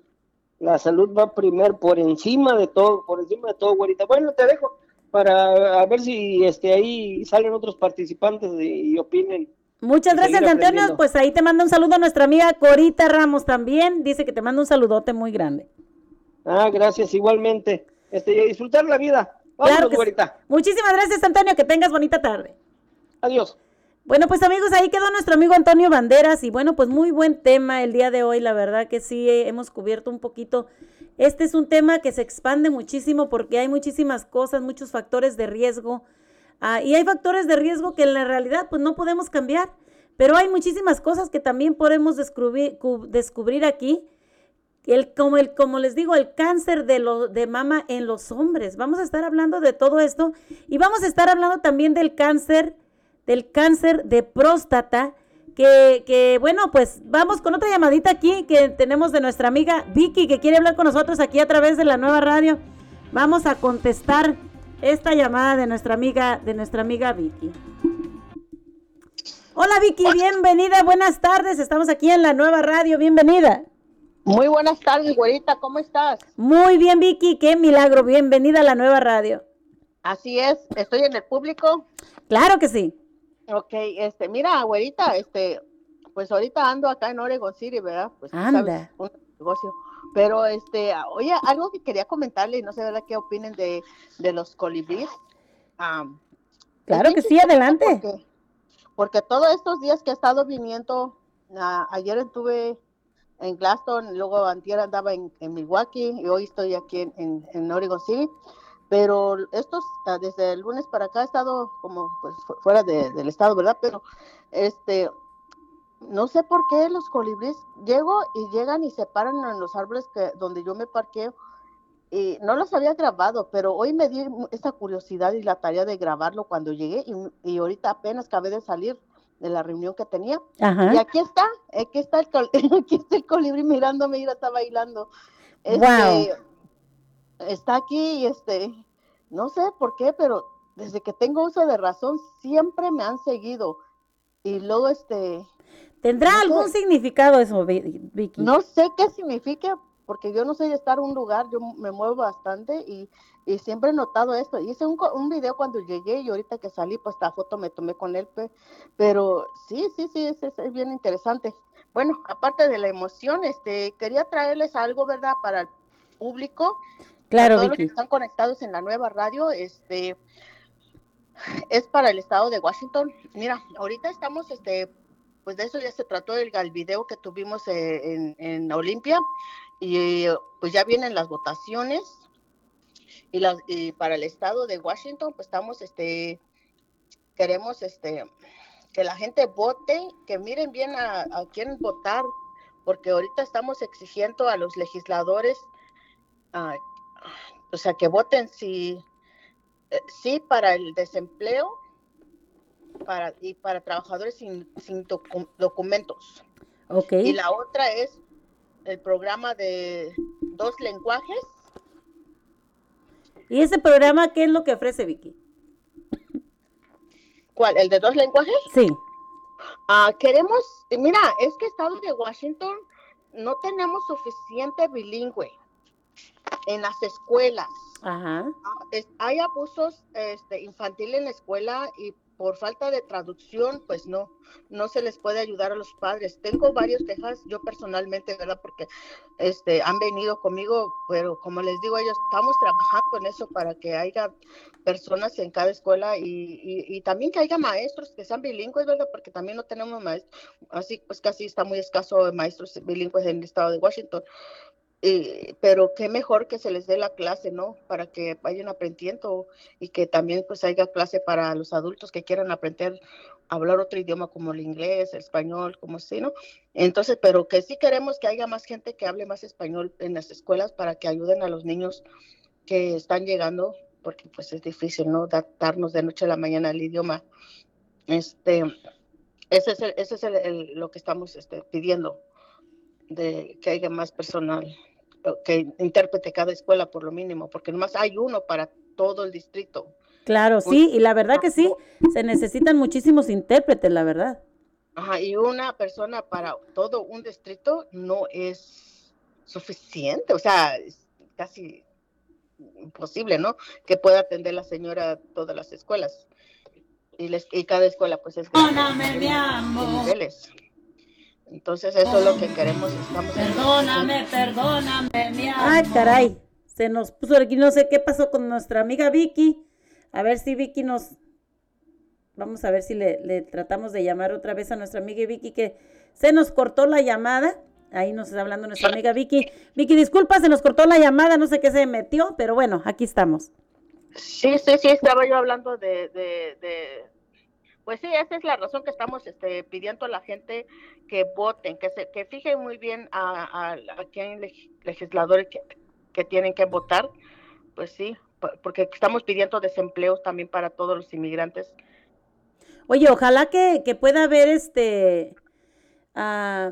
La salud va primero, por encima de todo, por encima de todo, güerita. Bueno, te dejo para a ver si este ahí salen otros participantes y, y opinen. Muchas gracias, Antonio. Pues ahí te manda un saludo a nuestra amiga Corita Ramos también. Dice que te manda un saludote muy grande. Ah, gracias, igualmente. Este, disfrutar la vida. Vámonos, Claro sí. Muchísimas gracias, Antonio. Que tengas bonita tarde. Adiós. Bueno, pues amigos, ahí quedó nuestro amigo Antonio Banderas y bueno, pues muy buen tema el día de hoy, la verdad que sí hemos cubierto un poquito. Este es un tema que se expande muchísimo porque hay muchísimas cosas, muchos factores de riesgo ah, y hay factores de riesgo que en la realidad pues no podemos cambiar, pero hay muchísimas cosas que también podemos descubrir, cu- descubrir aquí. El, como, el, como les digo, el cáncer de, lo, de mama en los hombres. Vamos a estar hablando de todo esto y vamos a estar hablando también del cáncer del cáncer de próstata, que, que, bueno, pues vamos con otra llamadita aquí que tenemos de nuestra amiga Vicky, que quiere hablar con nosotros aquí a través de la nueva radio. Vamos a contestar esta llamada de nuestra amiga, de nuestra amiga Vicky. Hola Vicky, bienvenida, buenas tardes, estamos aquí en la nueva radio, bienvenida. Muy buenas tardes, güerita, ¿cómo estás? Muy bien Vicky, qué milagro, bienvenida a la nueva radio. Así es, estoy en el público. Claro que sí. Ok, este, mira, güerita, este, pues ahorita ando acá en Oregon City, ¿verdad? Pues Anda. sabes, un negocio. Pero, este, oye, algo que quería comentarle, y no sé, ¿verdad? ¿Qué opinen de, de los colibríes? Es Claro que sí, adelante. Porque, porque todos estos días que he estado viniendo, ah, ayer estuve en Glaston, luego antier andaba en, en Milwaukee y hoy estoy aquí en, en, en Oregon City. Pero estos, ah, desde el lunes para acá he estado como pues fu- fuera de- del estado, ¿verdad? Pero este, no sé por qué los colibríes llego y llegan y se paran en los árboles que, donde yo me parqueo y no los había grabado, pero hoy me di esta curiosidad y la tarea de grabarlo cuando llegué y, y ahorita apenas acabé de salir de la reunión que tenía. Ajá. Y aquí está, aquí está el, col- aquí está el colibrí mirándome, mira, está bailando. Este, Guau. Está aquí y este, no sé por qué, pero desde que tengo uso de razón siempre me han seguido. Y luego este, ¿Tendrá no sé. algún significado eso, Vi- Vicky? no sé qué significa, porque yo no soy de estar en un lugar, yo me muevo bastante y, y siempre he notado esto. Hice un, un video cuando llegué y ahorita que salí, pues esta foto me tomé con él, pe- pero sí, sí, sí, es, es- es bien interesante. Bueno, aparte de la emoción, este, quería traerles algo, ¿verdad? Para el público. Claro, a todos los que están conectados en la nueva radio, este, es para el estado de Washington. Mira, ahorita estamos, este, pues de eso ya se trató el, el video que tuvimos eh, en, en Olimpia y pues ya vienen las votaciones y, las, y para el estado de Washington pues estamos, este, queremos, este, que la gente vote, que miren bien a, a quién votar, porque ahorita estamos exigiendo a los legisladores, ah, o sea, que voten sí, eh, sí para el desempleo para, y para trabajadores sin, sin docu- documentos. Ok. Y la otra es el programa de dos lenguajes. ¿Y ese programa qué es lo que ofrece Vicky? ¿Cuál? ¿El de dos lenguajes? Sí. Ah, queremos, mira, es que Estado de Washington no tenemos suficiente bilingüe en las escuelas. Ajá. Ah, hay abusos este, infantiles en la escuela y por falta de traducción, pues no, no se les puede ayudar a los padres. Tengo varios quejas, yo personalmente, ¿verdad? Porque este, han venido conmigo, pero como les digo, ellos estamos trabajando en eso para que haya personas en cada escuela y, y, y también que haya maestros que sean bilingües, ¿verdad? Porque también no tenemos maestros, así pues casi está muy escaso de maestros bilingües en el estado de Washington. Eh, pero qué mejor que se les dé la clase, ¿no? Para que vayan aprendiendo y que también pues haya clase para los adultos que quieran aprender a hablar otro idioma como el inglés, el español, como así, ¿no? Entonces, pero que sí queremos que haya más gente que hable más español en las escuelas para que ayuden a los niños que están llegando, porque pues es difícil, ¿no? Adaptarnos de noche a la mañana al idioma. Este, ese es, el- es lo que estamos este, pidiendo, de que haya más personal, que intérprete cada escuela por lo mínimo, porque nomás hay uno para todo el distrito. Claro, sí, y la verdad que sí, se necesitan muchísimos intérpretes, la verdad. Ajá, y una persona para todo un distrito no es suficiente, o sea, es casi imposible, ¿no? Que pueda atender la señora todas las escuelas. Y, les, y cada escuela pues es Perdóname, mi amor. niveles. Entonces eso es lo que queremos, estamos Perdóname, perdóname, mi amor. Ay, caray, se nos puso aquí, no sé qué pasó con nuestra amiga Vicky. A ver si Vicky nos... Vamos a ver si le, le tratamos de llamar otra vez a nuestra amiga Vicky, que se nos cortó la llamada. Ahí nos está hablando nuestra amiga Vicky. Vicky, disculpa, se nos cortó la llamada, no sé qué se metió, pero bueno, aquí estamos. Sí, sí, sí, estaba yo hablando de, de, de- pues sí, esa es la razón que estamos este, pidiendo a la gente que voten, que se que fijen muy bien a, a, a quién leg- legisladores que, tienen que votar, pues sí, por- porque estamos pidiendo desempleos también para todos los inmigrantes. Oye, ojalá que, que pueda haber este, ah,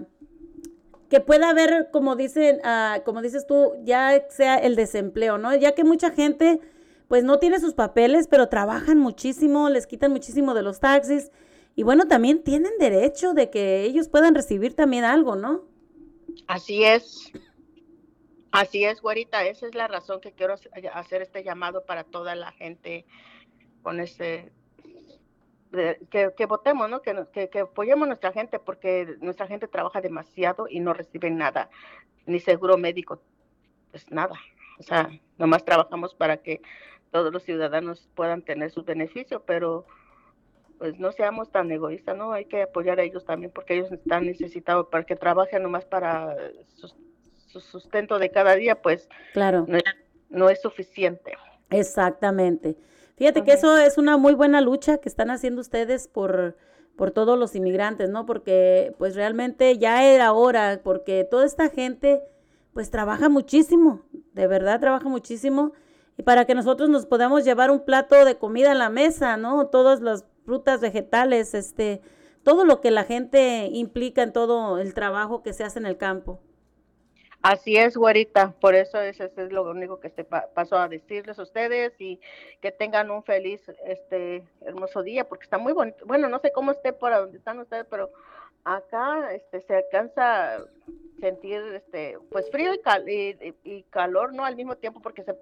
que pueda haber, como dicen, ah, como dices tú, ya sea el desempleo, ¿no? Ya que mucha gente, pues no tiene sus papeles, pero trabajan muchísimo, les quitan muchísimo de los taxis, y bueno, también tienen derecho de que ellos puedan recibir también algo, ¿no? Así es. Así es, güerita, esa es la razón que quiero hacer- este llamado para toda la gente con ese que, votemos, ¿no? Que, que, que apoyemos a nuestra gente porque nuestra gente trabaja demasiado y no reciben nada, ni seguro médico, pues nada. O sea, nomás trabajamos para que todos los ciudadanos puedan tener sus beneficios, pero pues no seamos tan egoístas, ¿no? Hay que apoyar a ellos también porque ellos están necesitados para que trabajen nomás para su sustento de cada día, pues Claro. no es, no es suficiente. Exactamente. Fíjate que eso es una muy buena lucha que están haciendo ustedes por, por todos los inmigrantes, ¿no? Porque pues realmente ya era hora, porque toda esta gente pues trabaja muchísimo, de verdad trabaja muchísimo, y para que nosotros nos podamos llevar un plato de comida a la mesa, ¿no? Todas las frutas, vegetales, este, todo lo que la gente implica en todo el trabajo que se hace en el campo. Así es, güerita, por eso ese es lo único que se pa- pasó a decirles a ustedes y que tengan un feliz, este, hermoso día, porque está muy bonito. Bueno, no sé cómo esté por donde están ustedes, pero acá, este, se alcanza a sentir, este, pues frío y, cal- y, calor, ¿no? Al mismo tiempo, porque se,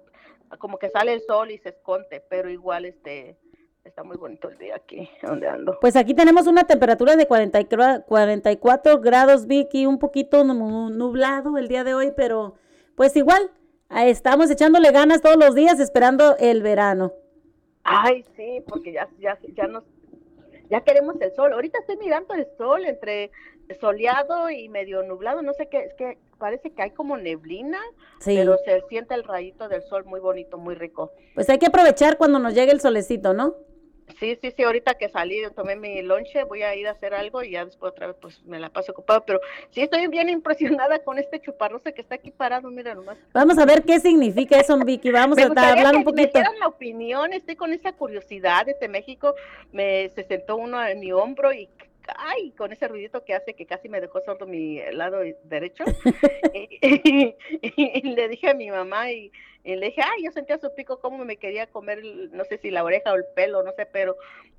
como que sale el sol y se esconde, pero igual, este, está muy bonito el día aquí, donde ando. Pues aquí tenemos una temperatura de 40 y cra- 44 grados, Vicky, un poquito nu- nublado el día de hoy, pero pues igual, estamos echándole ganas todos los días esperando el verano. Ay, sí, porque ya, ya, ya nos, ya queremos el sol. Ahorita estoy mirando el sol entre soleado y medio nublado. No sé qué, es que parece que hay como neblina, Sí. pero se siente el rayito del sol muy bonito, muy rico. Pues hay que aprovechar cuando nos llegue el solecito, ¿no? Sí, sí, sí, ahorita que salí, tomé mi lonche, voy a ir a hacer algo y ya después otra vez pues me la paso ocupada, pero sí estoy bien impresionada con este chuparrosa que está aquí parado, mira nomás. Vamos a ver qué significa eso, Vicky. Vamos Me a hablar un me poquito. dieran la opinión, estoy con esa curiosidad desde México, me se sentó uno en mi hombro y ay, con ese ruidito que hace que casi me dejó sordo mi lado derecho. y, y le dije a mi mamá y, y le dije, ay, yo sentía su pico como me quería comer, no sé si la oreja o el pelo, no sé, pero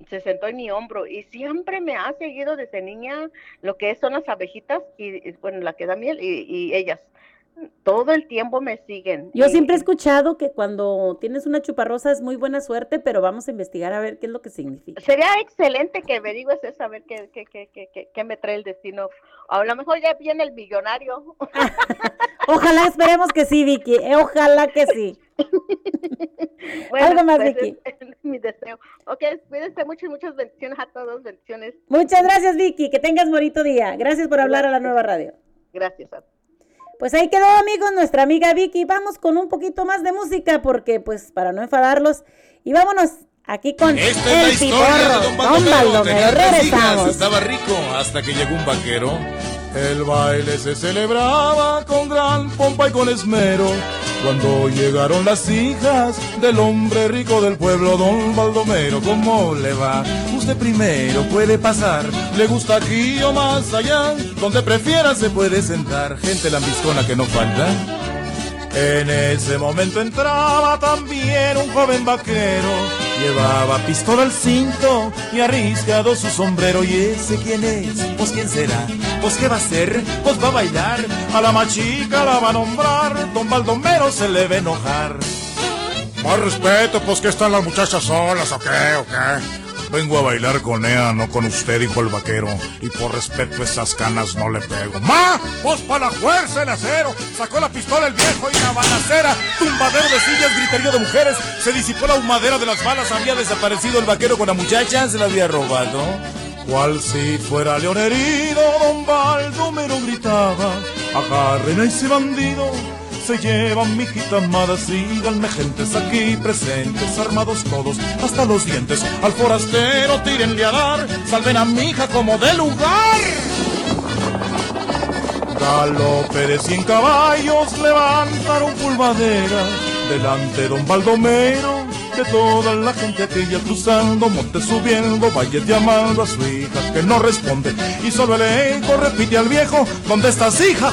se sentó en mi hombro y siempre me ha seguido desde niña lo que son las abejitas y, bueno, la que da miel y ellas. Todo el tiempo me siguen. Yo siempre he escuchado que cuando tienes una chuparrosa es muy buena suerte, pero vamos a investigar a ver qué es lo que significa. Sería excelente que averigües eso, a ver qué, qué, qué, qué, me trae el destino. A lo mejor ya viene el millonario. Ojalá, esperemos que sí, Vicky. eh, Ojalá que sí. Bueno, Algo más, pues, Vicky. es- es mi deseo. Ok, cuídense mucho y muchas bendiciones a todos. Bendiciones. Muchas gracias, Vicky. Que tengas bonito día. Gracias por hablar a la nueva radio. Gracias. a- Pues ahí quedó, amigos, nuestra amiga Vicky. Vamos con un poquito más de música porque, pues, para no enfadarlos. Y vámonos aquí con Esta es la el historia piporro. de Don Don Baldomero. Baldomero. hijas, estaba rico hasta que llegó un vaquero. El baile se celebraba con gran pompa y con esmero. Cuando llegaron las hijas del hombre rico del pueblo, don Baldomero, ¿cómo le va? Usted primero puede pasar, le gusta aquí o más allá, donde prefiera se puede sentar, gente lambiscona que no falta. En ese momento entraba también un joven vaquero. Llevaba pistola al cinto y arriscado su sombrero. ¿Y ese quién es? Pues quién será? Pues qué va a hacer? Pues va a bailar. A la machica la va a nombrar. Don Baldomero se le va a enojar. Más respeto, pues que están las muchachas solas, ¿o qué? ¿O qué? Vengo a bailar con ella, no con usted, dijo el vaquero. Y por respeto a esas canas no le pego. ¡Ma! ¡Pues para la fuerza el acero! Sacó la pistola el viejo y la balacera. Tumbadero de sillas, griterío de mujeres. Se disipó la humadera de las balas. Había desaparecido el vaquero con la muchacha, se la había robado. Cual si fuera león herido, don Baldomero gritaba. Agarren a ese bandido. Se llevan mi amada, síganme gentes aquí presentes, armados todos hasta los dientes. Al forastero tírenle a dar, salven a mi hija como de lugar. Galope de cien caballos levantaron pulvadera delante don Baldomero. De toda la gente aquella cruzando, monte subiendo, valles llamando a su hija que no responde. Y solo el eco repite al viejo, ¿dónde estás hija?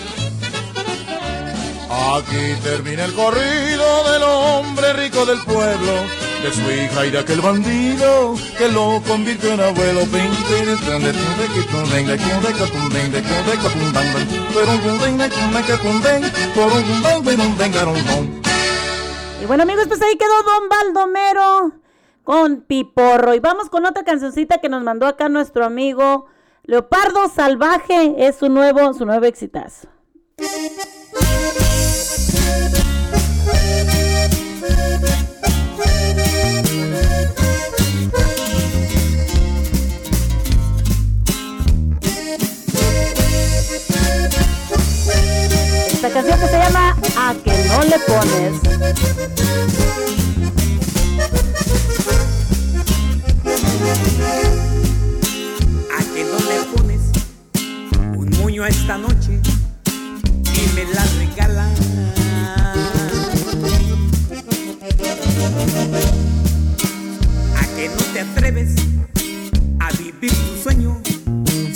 Aquí termina el corrido del hombre rico del pueblo, de su hija y de aquel bandido que lo convirtió en abuelo. Y bueno, amigos, pues ahí quedó Don Baldomero con Piporro. Y vamos con otra cancioncita que nos mandó acá nuestro amigo Leopardo Salvaje. Es su nuevo, su nuevo exitazo. A que no le pones. ¿A que no le pones un moño esta noche y me la regalas? ¿A que no te atreves a vivir tu sueño?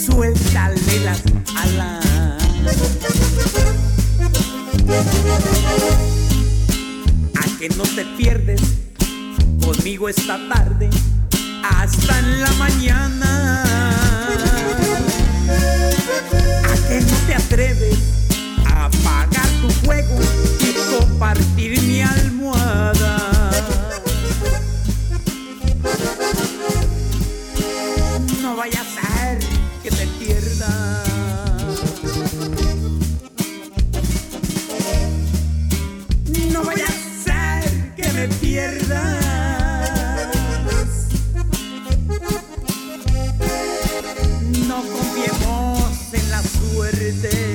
Suéltale las alas. A que no te pierdes conmigo esta tarde hasta en la mañana. A que no te atreves a apagar tu fuego y compartir mi almohada. No vayas a ser que te pierdas. suerte.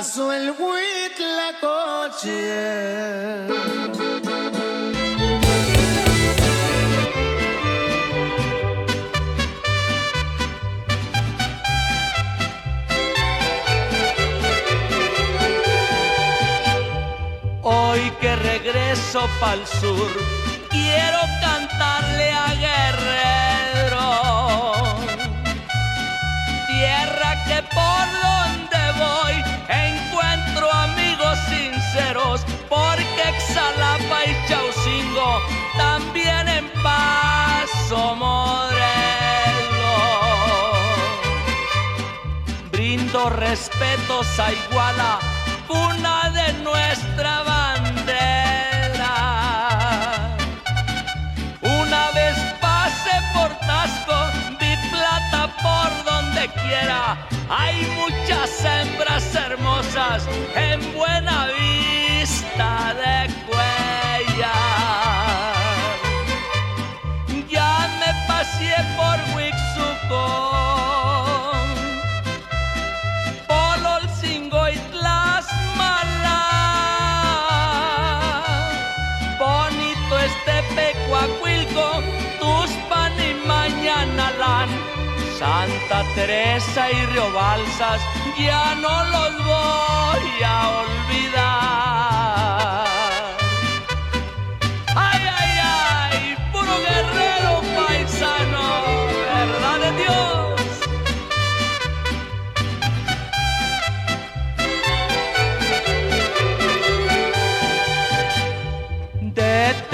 pasó el huitlacoche. Hoy que regreso pa'l sur, quiero cantarle a guerra paso Morelos. Brindo respetos a Iguala, una de nuestra bandera. Una vez pase por Tasco, vi plata por donde quiera. Hay muchas hembras hermosas en buena vista de cuellas. Japón. Polo y tlasmala. Bonito este pecuacuilco, tus pan y mañana lan. Santa Teresa y Río Balsas, ya no los voy a olvidar. ¡Ay, ay, ay! ¡Puro guerrero paisano!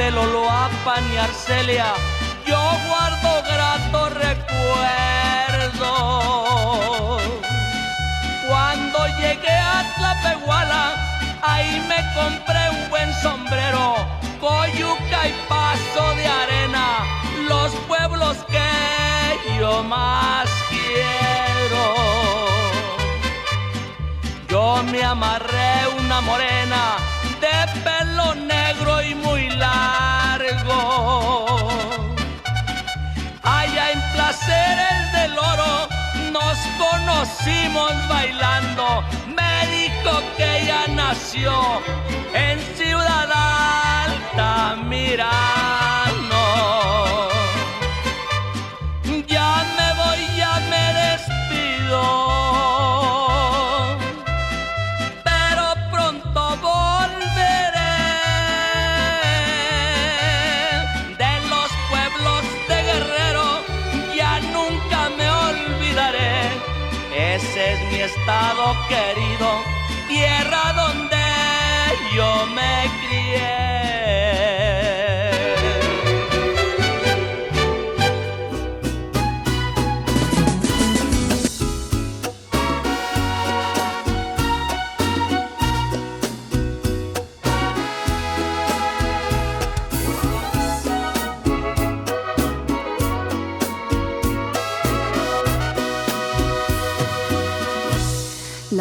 Teloloapan y Arcelia, yo guardo grato recuerdo. Cuando llegué a Tlapehuala, ahí me compré un buen sombrero, coyuca y paso de arena, los pueblos que yo más quiero. Yo me amarré una morena de pelo negro y muy largo. Allá en Placeres del Oro nos conocimos bailando. Me dijo que ella nació en Ciudad Alta, Mirano. Estado querido, tierra donde yo me crié.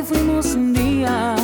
Que fuimos un día.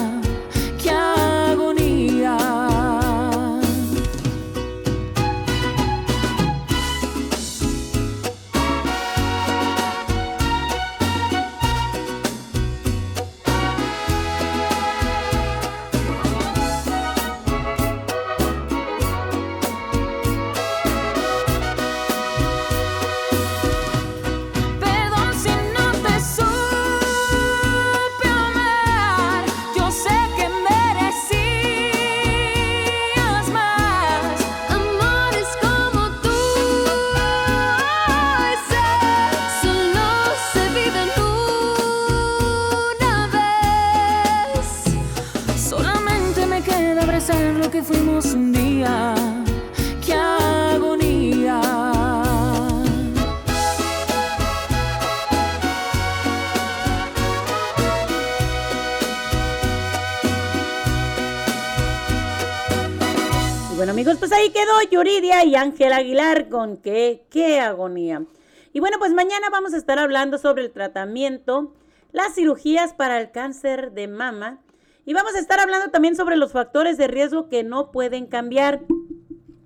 Y Ángel Aguilar con qué, qué agonía. Y bueno, pues mañana vamos a estar hablando sobre el tratamiento, las cirugías para el cáncer de mama y vamos a estar hablando también sobre los factores de riesgo que no pueden cambiar.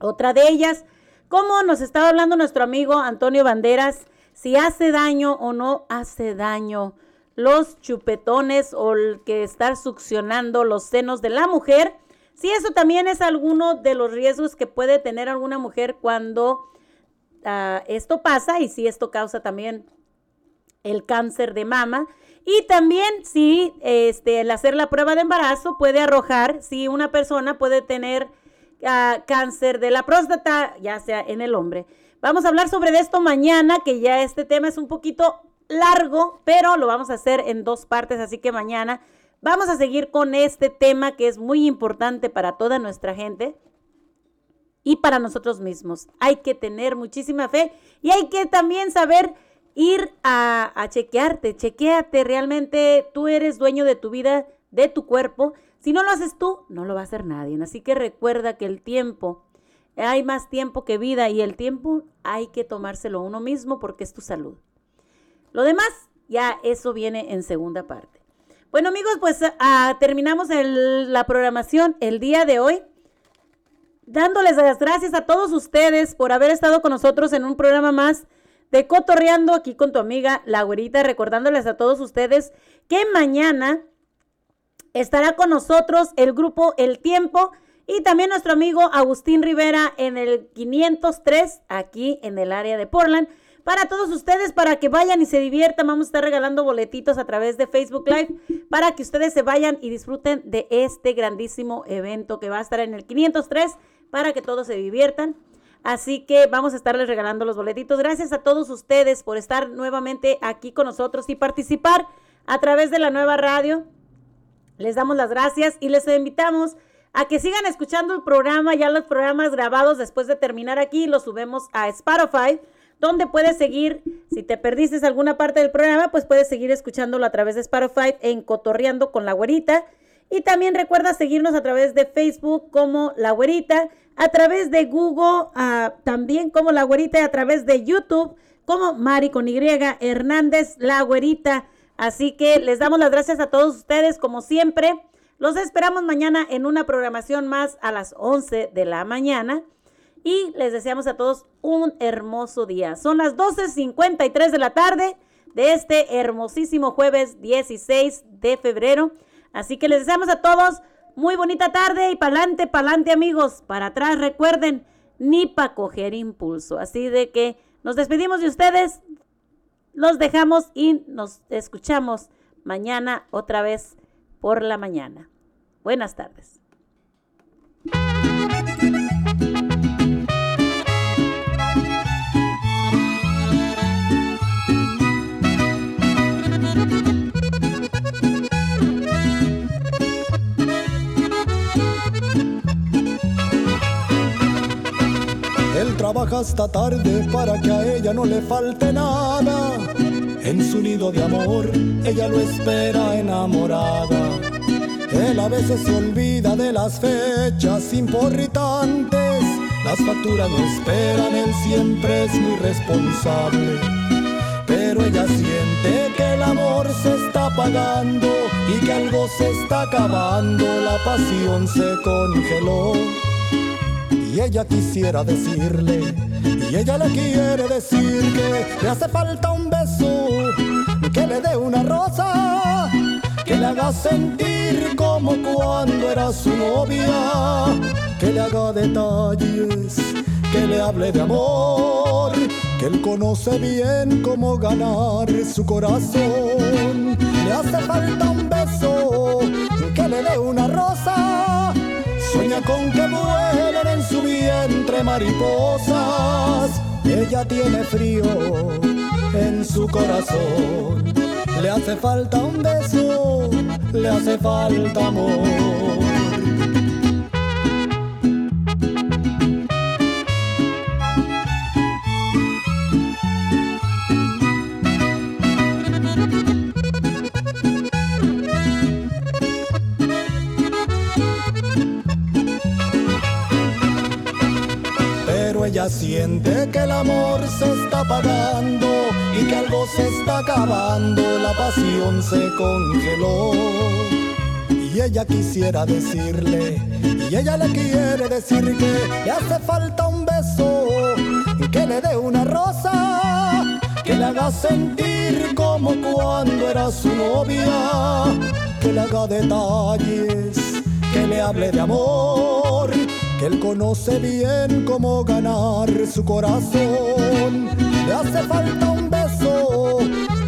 Otra de ellas, como nos estaba hablando nuestro amigo Antonio Banderas, si hace daño o no hace daño los chupetones o el que estar succionando los senos de la mujer. Si eso también es alguno de los riesgos que puede tener alguna mujer cuando ah, esto pasa y si esto causa también el cáncer de mama. Y también si este, el hacer la prueba de embarazo puede arrojar si una persona puede tener ah, cáncer de la próstata, ya sea en el hombre. Vamos a hablar sobre esto mañana, que ya este tema es un poquito largo, pero lo vamos a hacer en dos partes, así que mañana vamos a seguir con este tema que es muy importante para toda nuestra gente. y para nosotros mismos. Hay que tener muchísima fe y hay que también saber ir a, a chequearte, chequeate realmente, tú eres dueño de tu vida, de tu cuerpo. Si no lo haces tú, no lo va a hacer nadie. Así que recuerda que el tiempo, hay más tiempo que vida y el tiempo hay que tomárselo uno mismo porque es tu salud. Lo demás, ya eso viene en segunda parte. Bueno amigos, pues ah, terminamos el- la programación el día de hoy dándoles las gracias a todos ustedes por haber estado con nosotros en un programa más de Cotorreando aquí con tu amiga La Güerita, recordándoles a todos ustedes que mañana estará con nosotros el grupo El Tiempo y también nuestro amigo Agustín Rivera en el 503 aquí en el área de Portland. Para todos ustedes, para que vayan y se diviertan, vamos a estar regalando boletitos a través de Facebook Live para que ustedes se vayan y disfruten de este grandísimo evento que va a estar en el 503 para que todos se diviertan. Así que vamos a estarles regalando los boletitos. Gracias a todos ustedes por estar nuevamente aquí con nosotros y participar a través de la nueva radio. Les damos las gracias y les invitamos a que sigan escuchando el programa, ya los programas grabados después de terminar aquí, los subimos a Spotify, donde puedes seguir, si te perdiste alguna parte del programa, pues puedes seguir escuchándolo a través de Spotify en Cotorreando con la Güerita. Y también recuerda seguirnos a través de Facebook como La Güerita, a través de Google ah, también como La Güerita y a través de YouTube como Mari con Y Hernández La Güerita. Así que les damos las gracias a todos ustedes como siempre. Los esperamos mañana en una programación más a las 11 de la mañana. Y les deseamos a todos un hermoso día. Son las 12.53 de la tarde de este hermosísimo jueves 16 de febrero. Así que les deseamos a todos muy bonita tarde y pa'lante, pa'lante amigos. Para atrás recuerden, ni para coger impulso. Así de que nos despedimos de ustedes. Los dejamos y nos escuchamos mañana otra vez por la mañana. Buenas tardes. Él trabaja hasta tarde para que a ella no le falte nada. En su nido de amor, ella lo espera enamorada. Él a veces se olvida de las fechas importantes. Las facturas no esperan, él siempre es muy responsable. Pero ella siente que el amor se está apagando y que algo se está acabando. La pasión se congeló. Y ella quisiera decirle, y ella le quiere decir que le hace falta un beso, que le dé una rosa, que le haga sentir como cuando era su novia, que le haga detalles, que le hable de amor, que él conoce bien cómo ganar su corazón. Le hace falta un beso, que le dé una rosa, Sueña con que vuelen en su vientre mariposas. Ella tiene frío en su corazón. Le hace falta un beso, le hace falta amor. Ella siente que el amor se está apagando y que algo se está acabando, la pasión se congeló. Y ella quisiera decirle, y ella le quiere decir que le hace falta un beso, que le dé una rosa, que le haga sentir como cuando era su novia, que le haga detalles, que le hable de amor, que él conoce bien cómo ganar su corazón. Le hace falta un beso,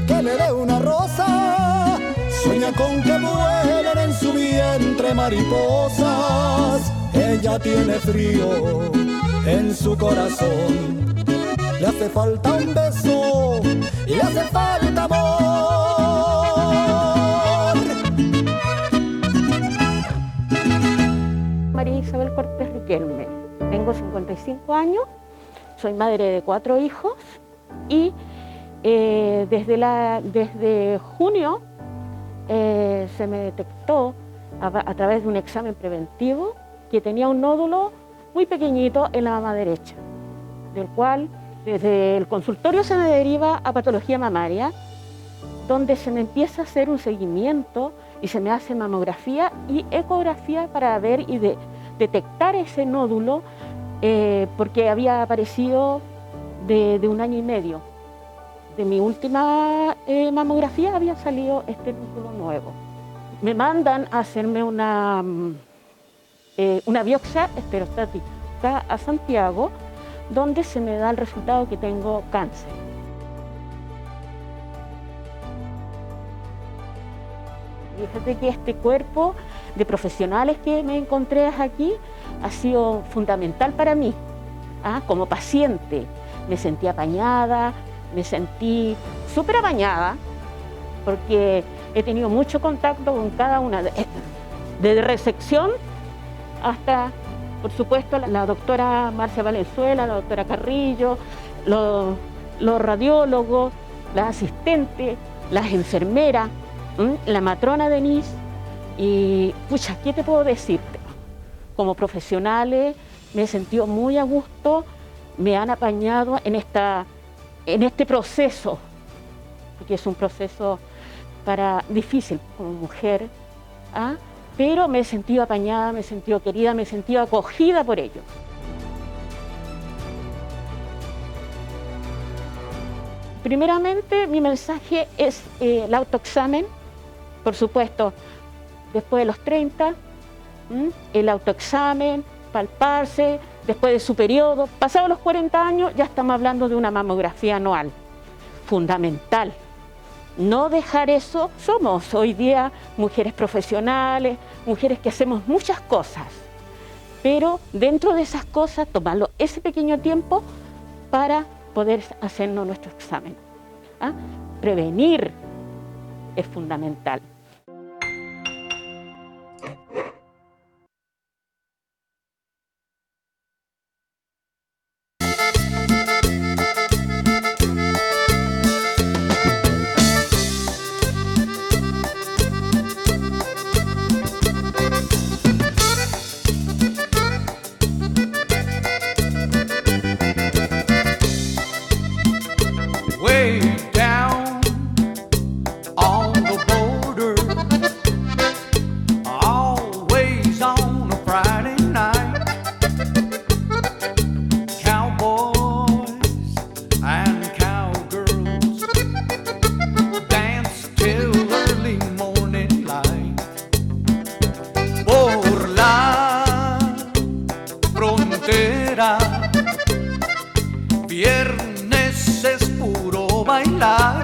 que le dé una rosa, sueña con que vuelen en su vientre mariposas. Ella tiene frío en su corazón. Le hace falta un beso y le hace falta amor. Tengo 55 años, soy madre de cuatro hijos y eh, desde, la, desde junio eh, se me detectó a, a través de un examen preventivo que tenía un nódulo muy pequeñito en la mama derecha, del cual desde el consultorio se me deriva a patología mamaria, donde se me empieza a hacer un seguimiento y se me hace mamografía y ecografía para ver y de- detectar ese nódulo, eh, porque había aparecido de, de un año y medio. De mi última eh, mamografía había salido este nódulo nuevo. Me mandan a hacerme una, mm, eh, una biopsia esterostática a Santiago, donde se me da el resultado que tengo cáncer. Fíjate que este cuerpo de profesionales que me encontré aquí ha sido fundamental para mí. ¿ah? Como paciente me sentí apañada, me sentí súper apañada, porque he tenido mucho contacto con cada una, de, desde recepción hasta, por supuesto, la, doctora Marcia Valenzuela, la doctora Carrillo, los, radiólogos, las asistentes, las enfermeras, la matrona Denise. Y, pucha, ¿qué te puedo decirte? Como profesionales me he sentido muy a gusto, me han apañado en, esta, en este proceso, porque es un proceso para, difícil como mujer, ¿ah? pero me he sentido apañada, me he sentido querida, me he sentido acogida por ellos. Primeramente, mi mensaje es eh, el autoexamen, por supuesto, después de los 30, ¿m? el autoexamen, palparse, después de su periodo. Pasados los 40 años, ya estamos hablando de una mamografía anual, fundamental. No dejar eso, somos hoy día mujeres profesionales, mujeres que hacemos muchas cosas, pero dentro de esas cosas, tomarlo ese pequeño tiempo para poder hacernos nuestro examen. ¿ah? Prevenir es fundamental. Viernes es puro bailar.